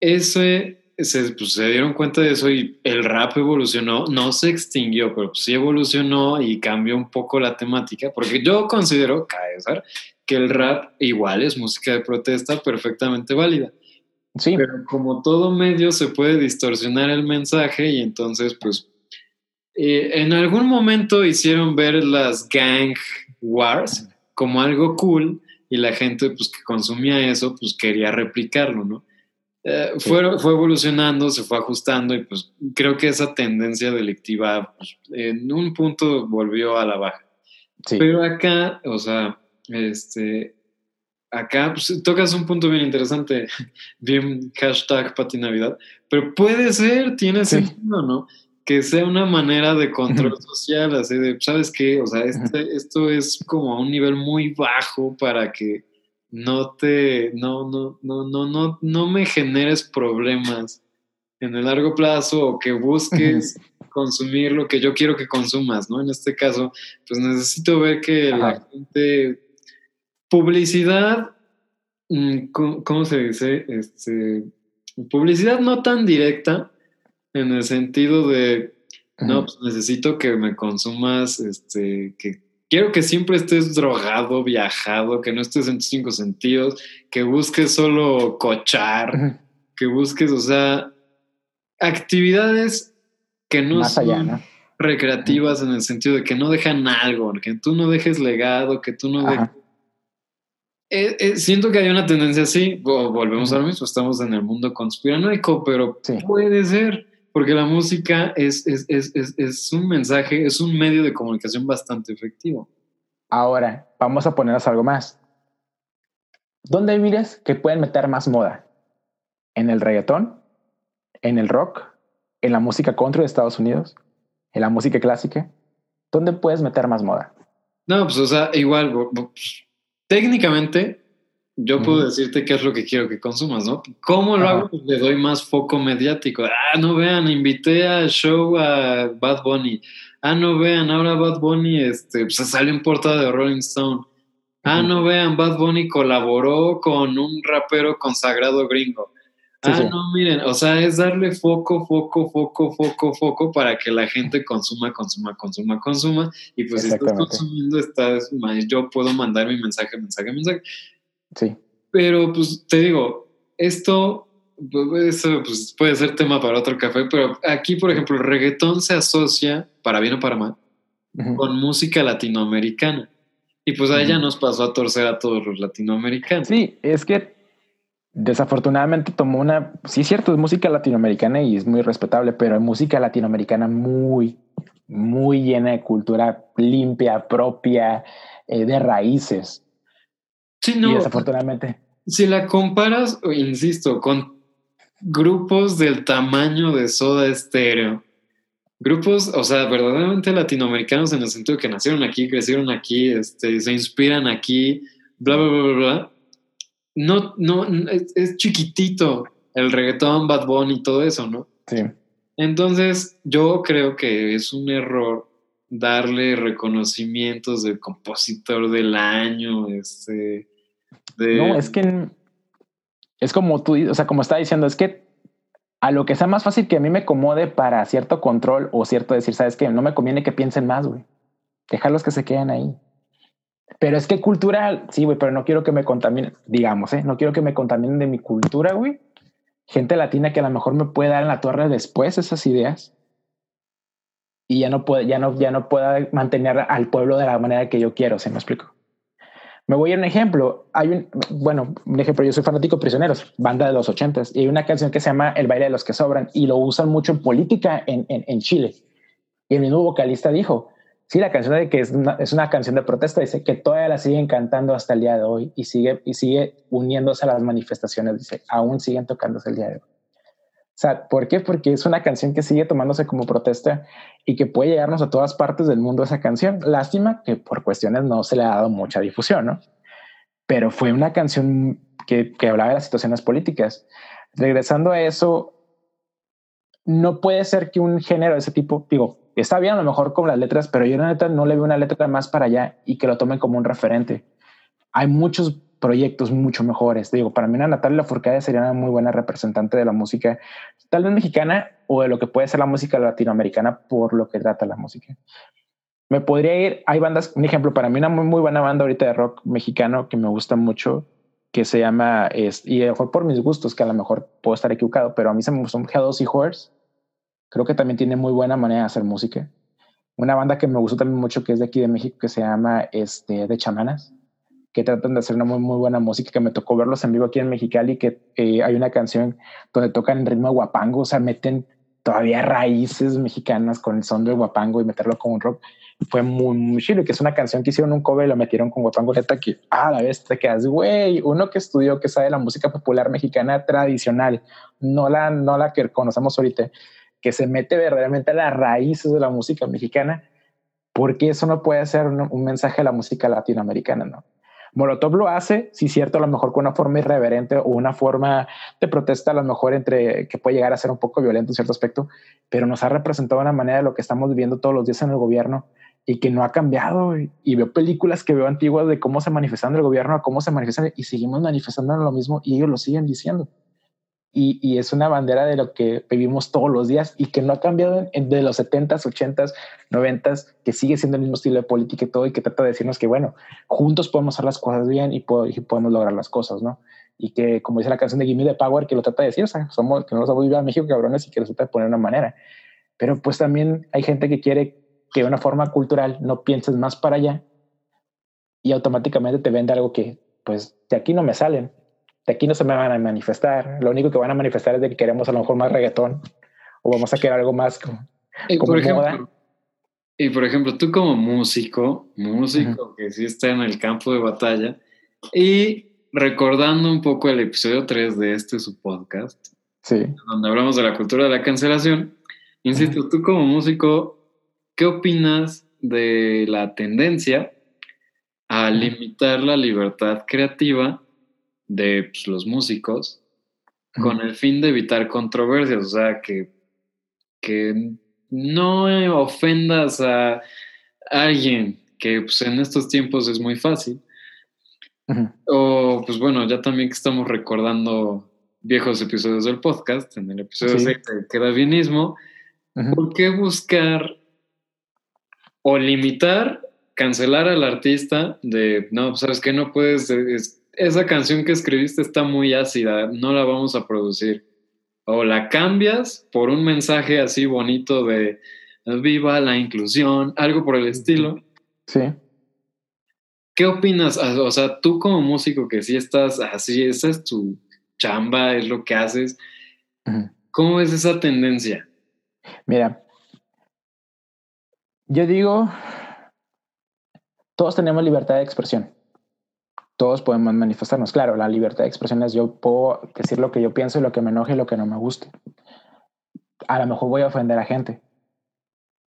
ese se, pues, se, dieron cuenta de eso y el rap evolucionó, no se extinguió, pero sí evolucionó y cambió un poco la temática, porque yo considero, que el rap igual es música de protesta perfectamente válida. Sí. Pero como todo medio se puede distorsionar el mensaje y entonces pues eh, en algún momento hicieron ver las gang wars como algo cool y la gente pues que consumía eso pues quería replicarlo, ¿no? Eh, fue, fue, evolucionando, se fue ajustando y pues creo que esa tendencia delictiva pues, en un punto volvió a la baja. Pero acá, o sea, este, acá pues, tocas un punto bien interesante, [LAUGHS] bien hashtag Pati Navidad, pero puede ser, tiene sentido, ¿no? Que sea una manera de control social, así de, ¿sabes qué? O sea, este, esto es como a un nivel muy bajo para que no te, no, no, no, no, no, no me generes problemas en el largo plazo o que busques consumir lo que yo quiero que consumas, ¿no? En este caso, pues necesito ver que la gente publicidad, mm, ¿cómo se dice? Este, publicidad no tan directa en el sentido de, no, pues necesito que me consumas, este, que quiero que siempre estés drogado, viajado, que no estés en tus cinco sentidos, que busques solo cochar, que busques, o sea, actividades que no son recreativas en el sentido de que no dejan algo, que tú no dejes legado, que tú no dejes eh, eh, siento que hay una tendencia así, volvemos a lo mismo, estamos en el mundo conspiranoico, pero puede ser, porque la música es, es, es, es, un mensaje, es un medio de comunicación bastante efectivo. Ahora, vamos a ponernos algo más. ¿Dónde mires que pueden meter más moda? ¿En el reggaetón? ¿En el rock? ¿En la música country de Estados Unidos? ¿En la música clásica? ¿Dónde puedes meter más moda? No, pues o sea, igual, técnicamente yo puedo decirte qué es lo que quiero que consumas, ¿no? ¿Cómo lo hago? Le doy más foco mediático. Ah, no vean, invité al show a Bad Bunny. Ah, no vean, ahora Bad Bunny este, pues, salió en portada de Rolling Stone. Ah, no vean, Bad Bunny colaboró con un rapero consagrado gringo. Ah, no, miren, o sea, es darle foco, foco, foco, foco, foco para que la gente consuma, consuma, consuma, consuma. Y pues si estás consumiendo, estás, yo puedo mandar mi mensaje, mensaje, mensaje. Sí. Pero pues te digo, esto pues, pues, puede ser tema para otro café, pero aquí, por ejemplo, el reggaetón se asocia, para bien o para mal, con música latinoamericana. Y pues ahí ya nos pasó a torcer a todos los latinoamericanos. Sí, es que desafortunadamente tomó una, sí es cierto, es música latinoamericana y es muy respetable, pero es música latinoamericana muy, muy llena de cultura limpia, propia, eh, de raíces. Sí, no. Y desafortunadamente. Si la comparas, insisto, con grupos del tamaño de Soda Estéreo, grupos, o sea, verdaderamente latinoamericanos en el sentido que nacieron aquí, crecieron aquí, este, se inspiran aquí, bla, bla, bla, bla, no, no, es, chiquitito el reggaetón, Bad Bunny y todo eso, ¿no? Sí. Entonces, yo creo que es un error darle reconocimientos de compositor del año, este... No, es que es como tú, o sea, como está diciendo, es que a lo que sea más fácil que a mí me acomode para cierto control o cierto decir, sabes que no me conviene que piensen más, güey. Dejarlos que se queden ahí. Pero es que cultural, sí, güey, pero no quiero que me contaminen, digamos, ¿eh? No quiero que me contaminen de mi cultura, güey. Gente latina que a lo mejor me puede dar en la torre después esas ideas y ya no puede, ya no, ya no pueda mantener al pueblo de la manera que yo quiero, ¿se me explico? Me voy a un ejemplo. Hay un, bueno, un ejemplo, yo soy fanático de Prisioneros, banda de los ochentas, y hay una canción que se llama El baile de los que sobran y lo usan mucho en política en, en, en Chile. Y el mismo vocalista dijo, Sí, la canción de que es una, es una, canción de protesta dice que todavía la siguen cantando hasta el día de hoy y sigue, y sigue uniéndose a las manifestaciones, dice, aún siguen tocándose el día de hoy. O sea, ¿por qué? Porque es una canción que sigue tomándose como protesta y que puede llegarnos a todas partes del mundo esa canción. Lástima que por cuestiones no se le ha dado mucha difusión, ¿no? Pero fue una canción que, que hablaba de las situaciones políticas. Regresando a eso, no puede ser que un género de ese tipo, digo, está bien a lo mejor con las letras, pero yo la neta no le veo una letra más para allá y que lo tomen como un referente. Hay muchos proyectos mucho mejores. Digo, para mí una Natalia Lafourcade sería una muy buena representante de la música, tal vez mexicana o de lo que puede ser la música latinoamericana por lo que trata la música. Me podría ir, hay bandas, un ejemplo, para mí una muy, muy buena banda ahorita de rock mexicano que me gusta mucho, que se llama, es, y a lo mejor por mis gustos, que a lo mejor puedo estar equivocado, pero a mí se me gustó G2 y Horse Creo que también tiene muy buena manera de hacer música. Una banda que me gustó también mucho, que es de aquí de México, que se llama este, De Chamanas, que tratan de hacer una muy, muy buena música, que me tocó verlos en vivo aquí en Mexicali, que eh, hay una canción donde tocan en ritmo guapango, o sea, meten todavía raíces mexicanas con el son del guapango y meterlo con un rock fue muy, muy chido, que es una canción que hicieron un cover y lo metieron con guapango neta que a la vez te quedas, güey, uno que estudió, que sabe la música popular mexicana tradicional, no la, no la que conocemos ahorita, que se mete verdaderamente a las raíces de la música mexicana, porque eso no puede ser un, un mensaje a la música latinoamericana, ¿no? Molotov lo hace, sí cierto, a lo mejor con una forma irreverente o una forma de protesta, a lo mejor entre que puede llegar a ser un poco violento en cierto aspecto, pero nos ha representado una manera de lo que estamos viviendo todos los días en el gobierno y que no ha cambiado. Y, veo películas que veo antiguas de cómo se manifestan el gobierno, a cómo se manifiestan y seguimos manifestando lo mismo y ellos lo siguen diciendo. Y, es una bandera de lo que vivimos todos los días y que no ha cambiado de los 70s, 80s, 90s, que sigue siendo el mismo estilo de política y todo, y que trata de decirnos que, bueno, juntos podemos hacer las cosas bien y, podemos lograr las cosas, ¿no? Y que, como dice la canción de Gimme the Power, que lo trata de decir, o sea, somos, que no nos vamos a vivir a México, cabrones, y que trata de poner una manera. Pero pues también hay gente que quiere que de una forma cultural no pienses más para allá y automáticamente te vende algo que, pues, de aquí no me salen de aquí no se me van a manifestar. Lo único que van a manifestar es de que queremos a lo mejor más reggaetón o vamos a querer algo más como, y por ejemplo, Y por ejemplo, tú como músico, músico que sí está en el campo de batalla y recordando un poco el episodio 3 de este su podcast, sí. donde hablamos de la cultura de la cancelación, insisto, tú como músico, ¿qué opinas de la tendencia a limitar la libertad creativa de pues, los músicos con el fin de evitar controversias, o sea, que, que no ofendas a alguien, que pues, en estos tiempos es muy fácil. O, pues bueno, ya también que estamos recordando viejos episodios del podcast, en el episodio sí. 6 queda bienismo, ¿por qué buscar o limitar, cancelar al artista de, no, sabes que no puedes esa canción que escribiste está muy ácida, no la vamos a producir. O la cambias por un mensaje así bonito de viva la inclusión, algo por el estilo. Sí. ¿Qué opinas? Ah, o sea, tú como músico que sí estás así, esa es tu chamba, es lo que haces. ¿Cómo ves esa tendencia? Mira, yo digo, todos tenemos libertad de expresión todos podemos manifestarnos. Claro, la libertad de expresión es yo puedo decir lo que yo pienso y lo que me enoje y lo que no me guste. A lo mejor voy a ofender a gente,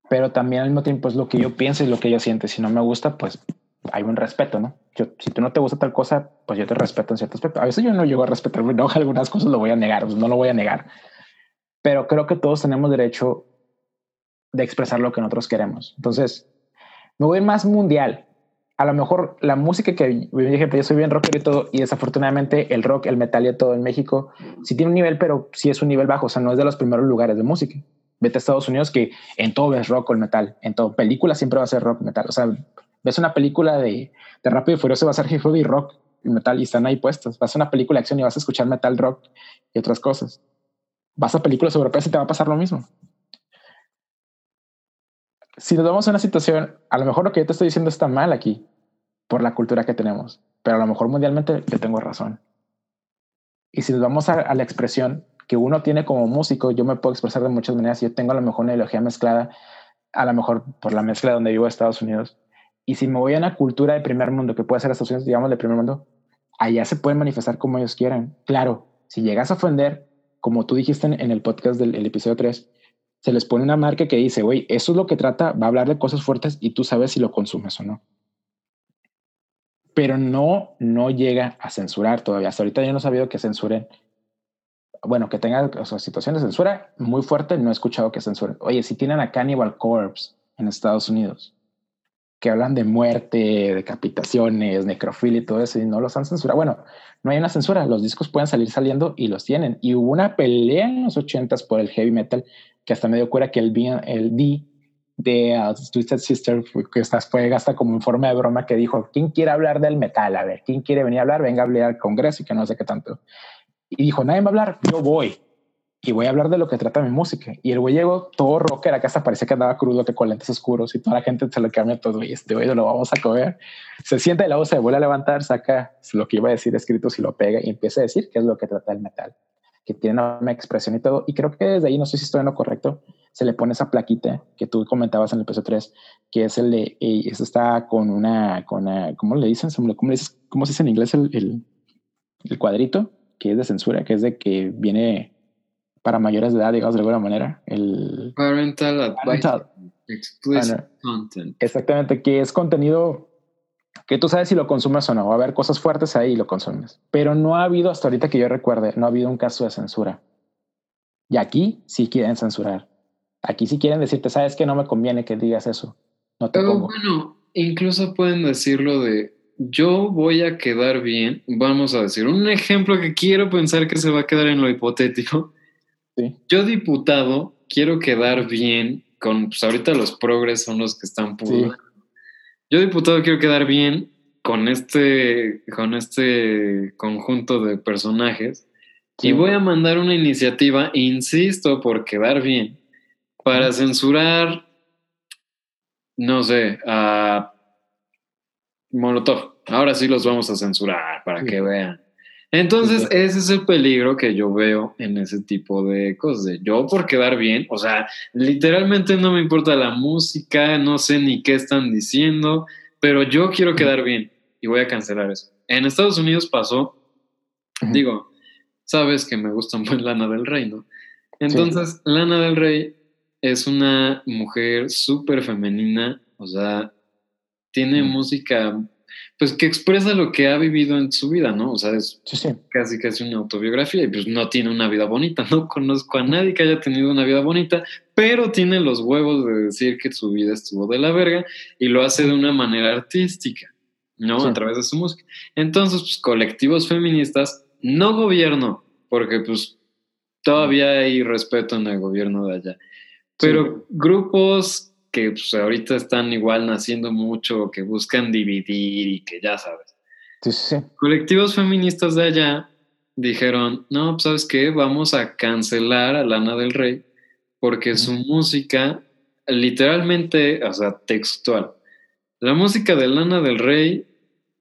pero también al mismo tiempo es lo que yo pienso y lo que yo siento. Si no me gusta, pues hay un respeto, ¿no? Yo, si tú no te gusta tal cosa, pues yo te respeto en cierto aspecto. A veces yo no llego a respetar, me enoja algunas cosas, lo voy a negar, pues no lo voy a negar. Pero creo que todos tenemos derecho de expresar lo que nosotros queremos. Entonces, me voy más mundial a lo mejor la música que, por ejemplo, yo soy bien rocker y todo, y desafortunadamente el rock, el metal y todo en México, sí tiene un nivel, pero sí es un nivel bajo, o sea, no es de los primeros lugares de música. Vete a Estados Unidos que en todo ves rock o el metal, en todo película siempre va a ser rock, metal, o sea, ves una película de, de Rápido y Furioso va a ser hip hop y rock y metal y están ahí puestos. Vas a una película de acción y vas a escuchar metal, rock y otras cosas. Vas a películas europeas y te va a pasar lo mismo si nos vamos a una situación, a lo mejor lo que yo te estoy diciendo está mal aquí por la cultura que tenemos, pero a lo mejor mundialmente yo tengo razón. Y si nos vamos a, la expresión que uno tiene como músico, yo me puedo expresar de muchas maneras. Yo tengo a lo mejor una ideología mezclada, a lo mejor por la mezcla donde vivo, Estados Unidos. Y si me voy a una cultura de primer mundo, que puede ser Estados Unidos, digamos, de primer mundo, allá se pueden manifestar como ellos quieran. Claro, si llegas a ofender, como tú dijiste en, el podcast del episodio 3, se les pone una marca que dice, güey, eso es lo que trata, va a hablar de cosas fuertes y tú sabes si lo consumes o no. Pero no, no llega a censurar todavía. Hasta ahorita yo no he sabido que censuren. Bueno, que tenga o sea, situaciones de censura muy fuerte, no he escuchado que censuren. Oye, si tienen a Cannibal Corpse en Estados Unidos, que hablan de muerte, decapitaciones, necrofilia y todo eso, y no los han censurado. Bueno, no hay una censura, los discos pueden salir saliendo y los tienen. Y hubo una pelea en los ochentas por el heavy metal que hasta me dio cuenta que el, el D de uh, Twisted Sister, que fue hasta como en forma de broma que dijo, ¿quién quiere hablar del metal? A ver, ¿quién quiere venir a hablar? Venga a hablar al Congreso y que no sé qué tanto. Y dijo, nadie va a hablar, yo voy. Y voy a hablar de lo que trata mi música. Y el güey llegó todo rocker, acá hasta parecía que andaba crudo, que con lentes oscuros y toda la gente se lo cambia todo. Y este güey lo vamos a comer. Se siente de la voz, se vuelve a levantar, saca lo que iba a decir escrito, si lo pega y empieza a decir qué es lo que trata el metal que tiene una expresión y todo. Y creo que desde ahí, no sé si estoy en lo correcto, se le pone esa plaquita que tú comentabas en el episodio 3, que es el de, eso está con una, con una, ¿cómo le dicen? ¿Cómo, le ¿Cómo se dice en inglés el, el, el, cuadrito? Que es de censura, que es de que viene para mayores de edad, digamos de alguna manera. El Parental, Parental. Explicit content. Exactamente, que es contenido que tú sabes si lo consumes o no. Va a haber cosas fuertes ahí y lo consumes. Pero no ha habido, hasta ahorita que yo recuerde, no ha habido un caso de censura. Y aquí sí quieren censurar. Aquí sí quieren decirte, sabes que no me conviene que digas eso. No te Pero bueno, incluso pueden decirlo de yo voy a quedar bien. Vamos a decir un ejemplo que quiero pensar que se va a quedar en lo hipotético. Yo, diputado, quiero quedar bien con, pues ahorita los progres son los que están pudiendo yo, diputado, quiero quedar bien con este, con este conjunto de personajes y voy a mandar una iniciativa, insisto, por quedar bien, para censurar, no sé, a Molotov. Ahora sí los vamos a censurar para que vean. Entonces, ese es el peligro que yo veo en ese tipo de cosas. yo por quedar bien, o sea, literalmente no me importa la música, no sé ni qué están diciendo, pero yo quiero quedar bien y voy a cancelar eso. En Estados Unidos pasó, digo, sabes que me gusta [LAUGHS] muy Lana del Rey, ¿no? Entonces, Lana del Rey es una mujer súper femenina, o sea, tiene música pues que expresa lo que ha vivido en su vida, ¿no? O sea, es casi casi una autobiografía y pues no tiene una vida bonita, [LAUGHS] no conozco a nadie que haya tenido una vida bonita, pero tiene los huevos de decir que su vida estuvo de la verga y lo hace de una manera artística, ¿no? A través de su música. Entonces, pues colectivos feministas, no gobierno, porque pues todavía hay respeto en el gobierno de allá, pero grupos que pues, ahorita están igual naciendo mucho, que buscan dividir y que ya sabes. Sí, sí. Colectivos feministas de allá dijeron, no, pues sabes qué, vamos a cancelar a Lana del Rey porque su música, literalmente, o sea, textual, la música de Lana del Rey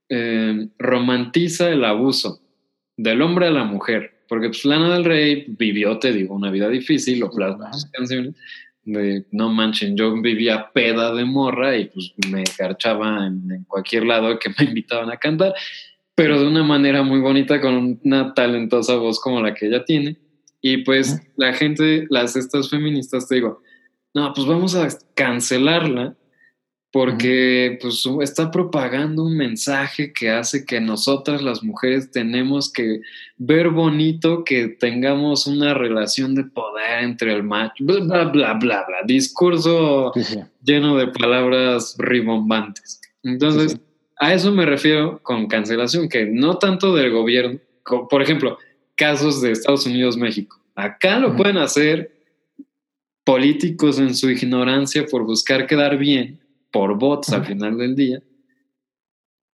eh, romantiza el abuso del hombre a la mujer, porque pues Lana del Rey vivió, te digo, una vida difícil, lo plasma en sus canciones, de no manchen, yo vivía peda de morra y pues me garchaba en, cualquier lado que me [LAUGHS] invitaban a cantar, pero de una manera muy bonita con una talentosa voz como la que ella tiene. Y pues la gente, las estas feministas, te digo, no, pues vamos a cancelarla porque pues está propagando un mensaje que hace que nosotras las mujeres tenemos que ver bonito que tengamos una relación de poder entre el macho, bla, bla, bla, bla, bla. discurso lleno de palabras ribombantes. Entonces, a eso me refiero con cancelación, que no tanto del gobierno, por ejemplo, casos de Estados Unidos, México. Acá lo pueden hacer políticos en su ignorancia por buscar quedar bien por bots al final del día,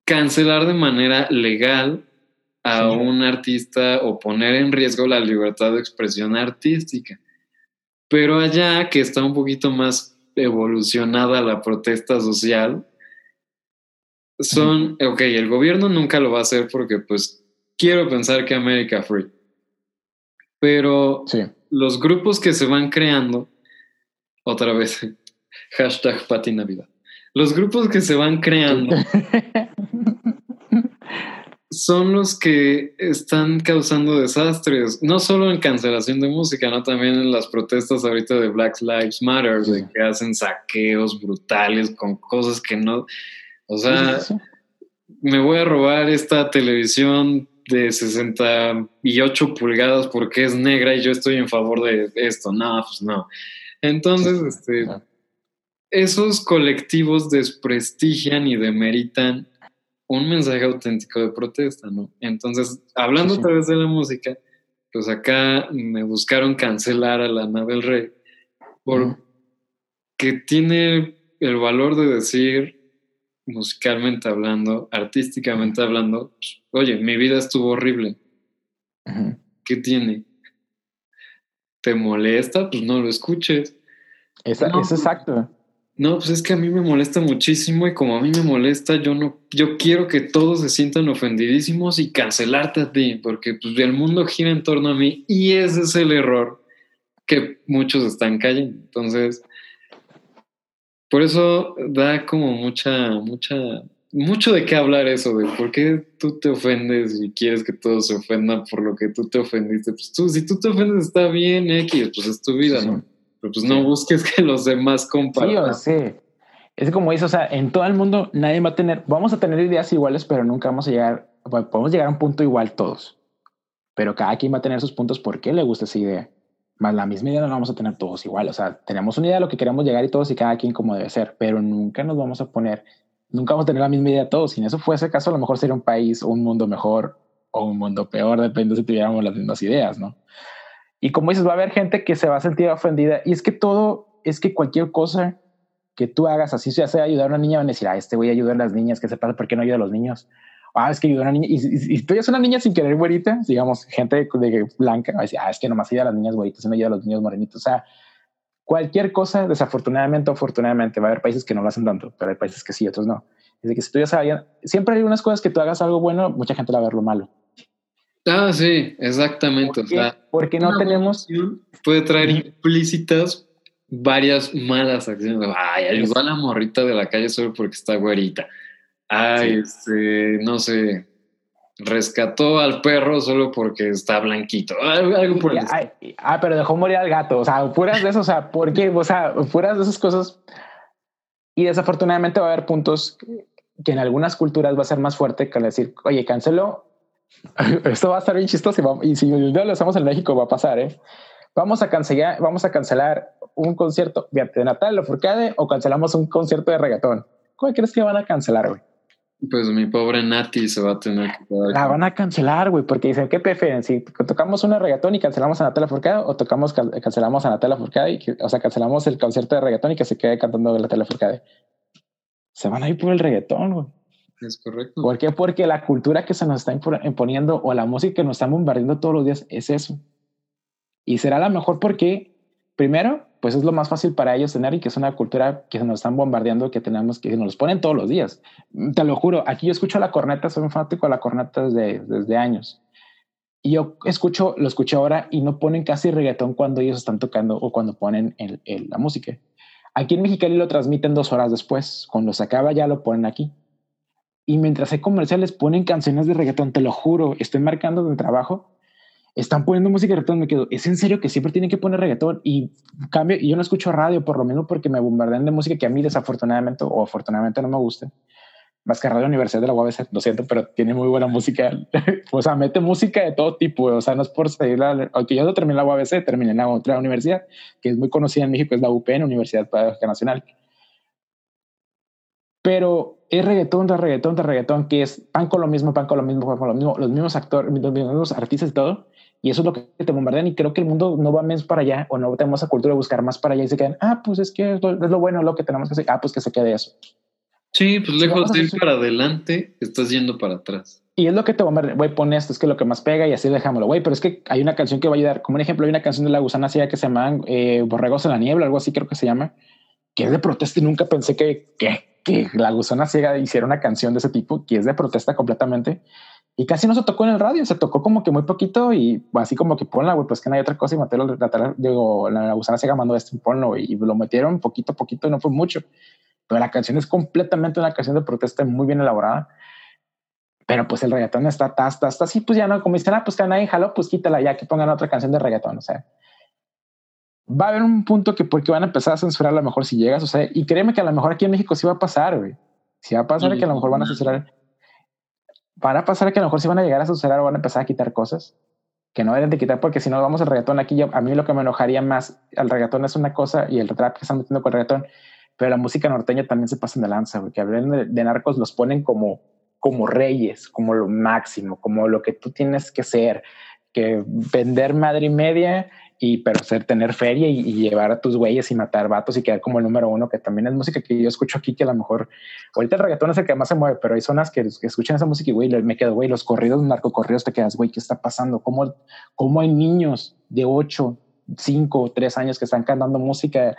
cancelar de manera legal a un artista o poner en riesgo la libertad de expresión artística. Pero allá que está un poquito más evolucionada la protesta social, son, ok, el gobierno nunca lo va a hacer porque pues quiero pensar que América Free. Pero los grupos que se van creando, otra vez, [LAUGHS] hashtag Pati Navidad los grupos que se van creando [LAUGHS] son los que están causando desastres, no solo en cancelación de música, no también en las protestas ahorita de Black Lives Matter, de que hacen saqueos brutales con cosas que no, o sea, me voy a robar esta televisión de 68 pulgadas porque es negra y yo estoy en favor de esto. No, pues no. Entonces, este, esos colectivos desprestigian y demeritan un mensaje auténtico de protesta, ¿no? Entonces, hablando a través de la música, pues acá me buscaron cancelar a Lana del Rey porque tiene el valor de decir, musicalmente hablando, artísticamente hablando, oye, mi vida estuvo horrible. ¿Qué tiene? ¿Te molesta? Pues no lo escuches. es exacto. No, pues es que a mí me molesta muchísimo y como a mí me molesta, yo no, yo quiero que todos se sientan ofendidísimos y cancelarte a ti, porque pues el mundo gira en torno a mí y ese es el error que muchos están cayendo. Entonces, por eso da como mucha, mucha, mucho de qué hablar eso, de por qué tú te ofendes y quieres que todos se ofendan por lo que tú te ofendiste. Pues tú, si tú te ofendes está bien, X, pues es tu vida, ¿no? Pero pues no busques que los demás compartan. Sí, sí. Es como dice, o sea, en todo el mundo nadie va a tener, vamos a tener ideas iguales, pero nunca vamos a llegar, podemos llegar a un punto igual todos. Pero cada quien va a tener sus puntos por qué le gusta esa idea. Más la misma idea no la vamos a tener todos igual. O sea, tenemos una idea de lo que queremos llegar y todos y cada quien como debe ser, pero nunca nos vamos a poner, nunca vamos a tener la misma idea todos. Si en eso fuese caso, a lo mejor sería un país o un mundo mejor o un mundo peor, depende si tuviéramos las mismas ideas, ¿no? Y como dices, va a haber gente que se va a sentir ofendida. Y es que todo, es que cualquier cosa que tú hagas, así se hace ayudar a una niña, van a decir, ah, este voy a ayudar a las niñas, ¿qué se pasa? ¿Por qué no ayuda a los niños? Ah, es que ayuda a una niña. Y, si tú eres una niña sin querer güerita, digamos, gente de, blanca, va a decir, ah, es que nomás ayuda a las niñas güeritas, no ayuda a los niños morenitos. O sea, cualquier cosa, desafortunadamente afortunadamente, va a haber países que no lo hacen tanto, pero hay países que sí, otros no. Es que si tú ya sabías, siempre hay unas cosas que tú hagas algo bueno, mucha gente la va a ver lo malo. Ah, sí, exactamente. porque no tenemos. Puede traer implícitas varias malas acciones. Ay, ayudó a la morrita de la calle solo porque está güerita. Ay, este, no sé, rescató al perro solo porque está blanquito. Algo por el Ah, pero dejó morir al gato. O sea, puras de eso, o sea, porque, o sea, puras de esas cosas. Y desafortunadamente va a haber puntos que en algunas culturas va a ser más fuerte que decir, oye, cancelo [LAUGHS] esto va a estar bien chistoso y, si lo hacemos en México va a pasar, ¿eh? Vamos a cancelar, vamos a cancelar un concierto de Natalia Furcade o cancelamos un concierto de reggaetón. ¿Cuál crees que van a cancelar, güey? Pues mi pobre Nati se va a tener que La van a cancelar, güey, porque dicen, ¿qué prefieren? Si tocamos una reggaetón y cancelamos a Natalia Furcade o tocamos, cancelamos a Natalia Furcade, y, o sea, cancelamos el concierto de reggaetón y que se quede cantando Natalia Furcade. Se van a ir por el reggaetón, güey. Es correcto. ¿Por qué? Porque la cultura que se nos está imponiendo o la música que nos está bombardeando todos los días es eso. Y será la mejor porque, primero, pues es lo más fácil para ellos tener y que es una cultura que se nos están bombardeando, que tenemos que nos los ponen todos los días. Te lo juro, aquí yo escucho la corneta, soy un fanático de la corneta desde, desde años. Y yo escucho, lo escucho ahora y no ponen casi reggaetón cuando ellos están tocando o cuando ponen la música. Aquí en Mexicali lo transmiten dos horas después. Cuando se acaba ya lo ponen aquí. Y mientras hay comerciales, ponen canciones de reggaetón, te lo juro, estoy marcando de trabajo, están poniendo música de reggaetón, me quedo, ¿es en serio que siempre tienen que poner reggaetón? Y cambio, y yo no escucho radio por lo menos porque me bombardean de música que a mí desafortunadamente o afortunadamente no me gusta. Más que Radio Universidad de la UABC, lo siento, pero tiene muy buena música. [LAUGHS] o sea, mete música de todo tipo. O sea, no es por seguir Aunque yo no terminé la UABC, terminé en la otra universidad, que es muy conocida en México, es la UPN, Universidad Pedagógica Nacional. Pero es reggaetón tras reggaetón tras reggaetón, que es pan con lo mismo, pan con lo mismo, pan con lo mismo, los mismos actores, los mismos artistas y todo. Y eso es lo que te bombardean. Y creo que el mundo no va más para allá o no tenemos esa cultura de buscar más para allá y se quedan, ah, pues es que es lo, bueno, lo que tenemos que hacer. Ah, pues que se quede eso. Sí, pues lejos de ir para adelante, estás yendo para atrás. Y es lo que te bombardea, güey, pon esto, es que lo que más pega y así dejámoslo, güey, pero es que hay una canción que va a ayudar, como un ejemplo, hay una canción de la gusana ciega que se llama eh, Borregos en la niebla, algo así creo que se llama, que es de protesta y nunca pensé que, que que la gusana ciega hiciera una canción de ese tipo, que es de protesta completamente, y casi no se tocó en el radio, se tocó como que muy poquito y así como que ponla, güey, pues que no hay otra cosa y Mateo, la, digo, la, gusana ciega mandó esto, ponlo, y lo metieron poquito a poquito y no fue mucho, pero la canción es completamente una canción de protesta muy bien elaborada, pero pues el reggaetón está, está, está, está así, pues ya no, como dicen, ah, pues que nadie jaló, pues quítala ya, que pongan otra canción de reggaetón, o sea, va a haber un punto que porque van a empezar a censurar a lo mejor si llegas, o sea, y créeme que a lo mejor aquí en México sí va a pasar, güey. Sí va a pasar que a lo mejor van a censurar. Van a pasar que a lo mejor sí van a llegar a censurar o van a empezar a quitar cosas que no deben de quitar porque si no vamos al reggaetón aquí, yo, a mí lo que me enojaría más, el reggaetón es una cosa y el rap que están metiendo con el reggaetón, pero la música norteña también se pasa de lanza, güey, que hablan de, de, narcos los ponen como, como reyes, como lo máximo, como lo que tú tienes que ser, que vender madre y media y pero ser, tener feria y, llevar a tus güeyes y matar vatos y quedar como el número uno, que también es música que yo escucho aquí, que a lo mejor ahorita el reggaetón es el que más se mueve, pero hay zonas que, escuchan esa música y güey, me quedo, güey, los corridos, narcocorridos, te quedas, güey, ¿qué está pasando? ¿Cómo, ¿Cómo hay niños de 8, 5, 3 años que están cantando música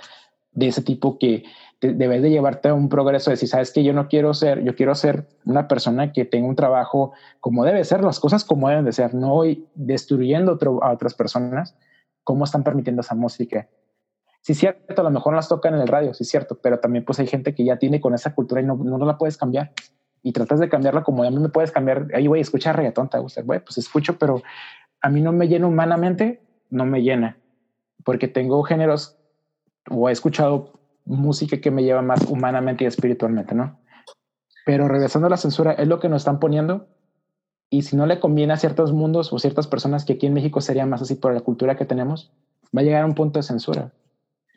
de ese tipo que debes de llevarte a un progreso de si sabes que yo no quiero ser, yo quiero ser una persona que tenga un trabajo como debe ser, las cosas como deben de ser, no destruyendo a otras personas, cómo están permitiendo esa música. Sí, cierto, a lo mejor las tocan en el radio, sí, cierto, pero también pues hay gente que ya tiene con esa cultura y no, no la puedes cambiar. Y tratas de cambiarla como a mí me puedes cambiar. Ay, güey, escucha reggaetón, te gusta. Güey, pues escucho, pero a mí no me llena humanamente, no me llena. Porque tengo géneros o he escuchado música que me lleva más humanamente y espiritualmente, ¿no? Pero regresando a la censura, es lo que nos están poniendo. Y si no le conviene a ciertos mundos o ciertas personas que aquí en México sería más así por la cultura que tenemos, va a llegar a un punto de censura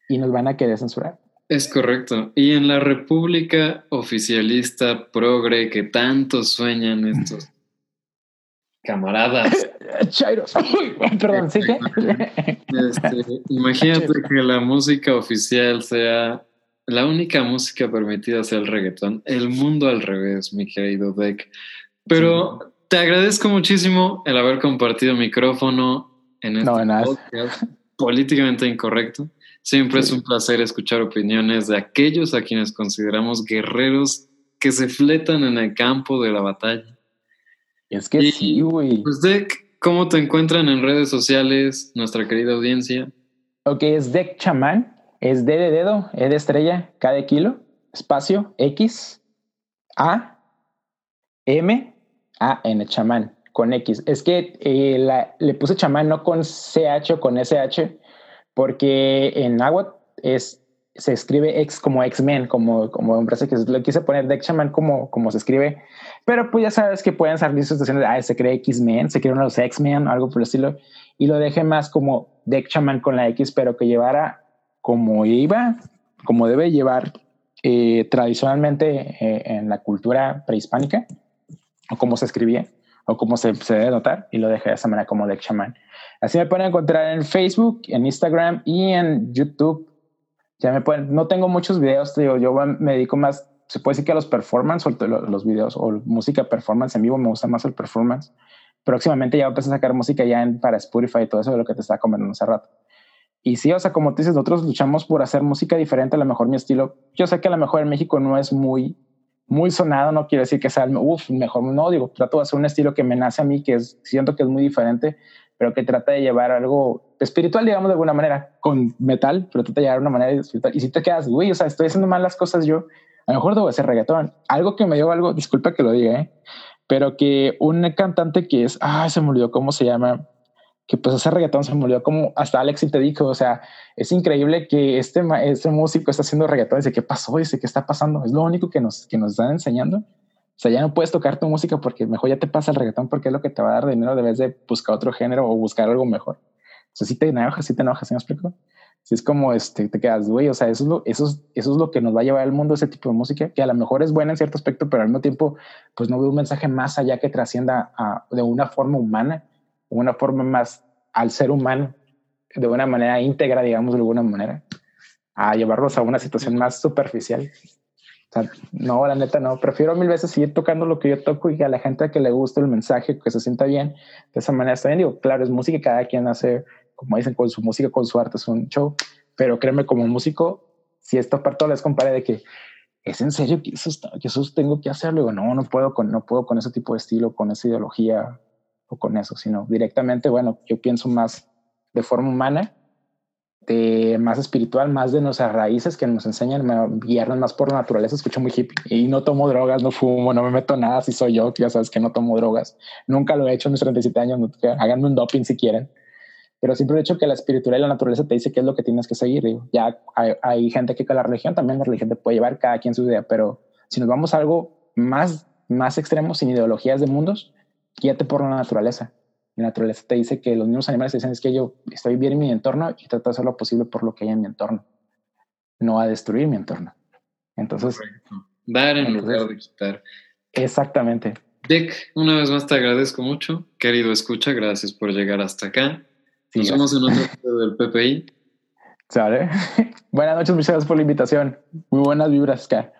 y nos van a querer censurar. Es correcto. Y en la república oficialista progre que tanto sueñan estos [LAUGHS] camaradas. [LAUGHS] Chairos. [LAUGHS] Perdón, ¿sí que? Este, imagínate que la música oficial sea la única música permitida sea el reggaetón. El mundo al revés, mi querido Beck. Pero te agradezco muchísimo el haber compartido micrófono en este podcast políticamente incorrecto. Siempre es un placer escuchar opiniones de aquellos a quienes consideramos guerreros que se fletan en el campo de la batalla. Es que sí, güey. Pues Deck, ¿cómo te encuentran en redes sociales, nuestra querida audiencia? Ok, es Deck Chamán, es D de dedo, E de estrella, K de kilo, espacio, X, A, M, A, N, chamán, con X. Es que eh, le puse chamán no con CH o con SH, porque en agua es se escribe ex como X-Men, como, como me parece que le quise poner Deck Shaman como, como se escribe, pero pues ya sabes que pueden salir situaciones, ah, se cree X-Men, se cree uno de los X-Men, algo por el estilo, y lo dejé más como Deck Shaman con la X, pero que llevara como iba, como debe llevar eh, tradicionalmente eh, en la cultura prehispánica, o como se escribía, o como se, se debe notar, y lo dejé de esa manera como Deck Shaman. Así me pueden encontrar en Facebook, en Instagram y en YouTube ya me pueden, no tengo muchos videos, digo, yo me dedico más, se puede decir que a los performance o los videos o música performance en vivo, me gusta más el performance. Próximamente ya voy a a sacar música ya en, para Spotify y todo eso de lo que te estaba comentando hace rato. Y sí, o sea, como tú dices, nosotros luchamos por hacer música diferente, a lo mejor mi estilo. Yo sé que a lo mejor en México no es muy, muy sonado, no quiero decir que sea, uff, mejor, no, digo, trato de hacer un estilo que me nace a mí, que es, siento que es muy diferente, pero que trata de llevar algo espiritual, digamos, de alguna manera, con metal, pero trata de llevar una manera espiritual. Y si te quedas, güey, o sea, estoy haciendo mal las cosas yo, a lo mejor debo hacer reggaetón. Algo que me dio algo, disculpa que lo diga, ¿eh? pero que un cantante que es, ah, se me olvidó cómo se llama, que pues hace reggaetón, se olvidó como hasta Alex te dijo, o sea, es increíble que este, este músico está haciendo reggaetón, dice, ¿qué pasó? Dice, ¿qué está pasando? Es lo único que nos, que nos están enseñando. O sea, ya no puedes tocar tu música porque mejor ya te pasa el reggaetón porque es lo que te va a dar dinero vez de buscar otro género o buscar algo mejor. O sea, si te enojas, si te enojas, ¿sí me explico? Si es como este, te quedas, güey, o sea, eso es, lo, eso, es, eso es lo que nos va a llevar al mundo, ese tipo de música, que a lo mejor es buena en cierto aspecto, pero al mismo tiempo, pues no veo un mensaje más allá que trascienda a, de una forma humana, una forma más al ser humano, de una manera íntegra, digamos, de alguna manera, a llevarlos a una situación más superficial no, la neta no. Prefiero mil veces seguir tocando lo que yo toco y a la gente que le guste el mensaje, que se sienta bien, de esa manera está bien. Digo, claro, es música, cada quien hace, como dicen, con su música, con su arte, es un show. Pero créeme, como músico, si esta parte les compare de que es en serio que eso, que eso tengo que hacerlo, digo, no, no puedo con, no puedo con ese tipo de estilo, con esa ideología o con eso, sino directamente, bueno, yo pienso más de forma humana de más espiritual, más de nuestras raíces que nos enseñan, me guían más por naturaleza, escucho muy hippie y no tomo drogas, no fumo, no me meto nada, si soy yo, ya sabes que no tomo drogas, nunca lo he hecho en mis 37 años, no, háganme un doping si quieren, pero siempre he dicho que la espiritualidad y la naturaleza te dice qué es lo que tienes que seguir, ya hay, gente que con la religión también la religión te puede llevar cada quien su idea, pero si nos vamos a algo más, más extremo, sin ideologías de mundos, guíate por la naturaleza la naturaleza te dice que los mismos animales te dicen es que yo estoy bien en mi entorno y trato de hacer lo posible por lo que hay en mi entorno, no a destruir mi entorno. Entonces, dar en lugar de quitar. Exactamente. Dick, una vez más te agradezco mucho, querido escucha, gracias por llegar hasta acá. Nos vemos en otro video del PPI. [LAUGHS] ¿Sale? [LAUGHS] buenas noches, muchas gracias por la invitación. Muy buenas vibras, Ska.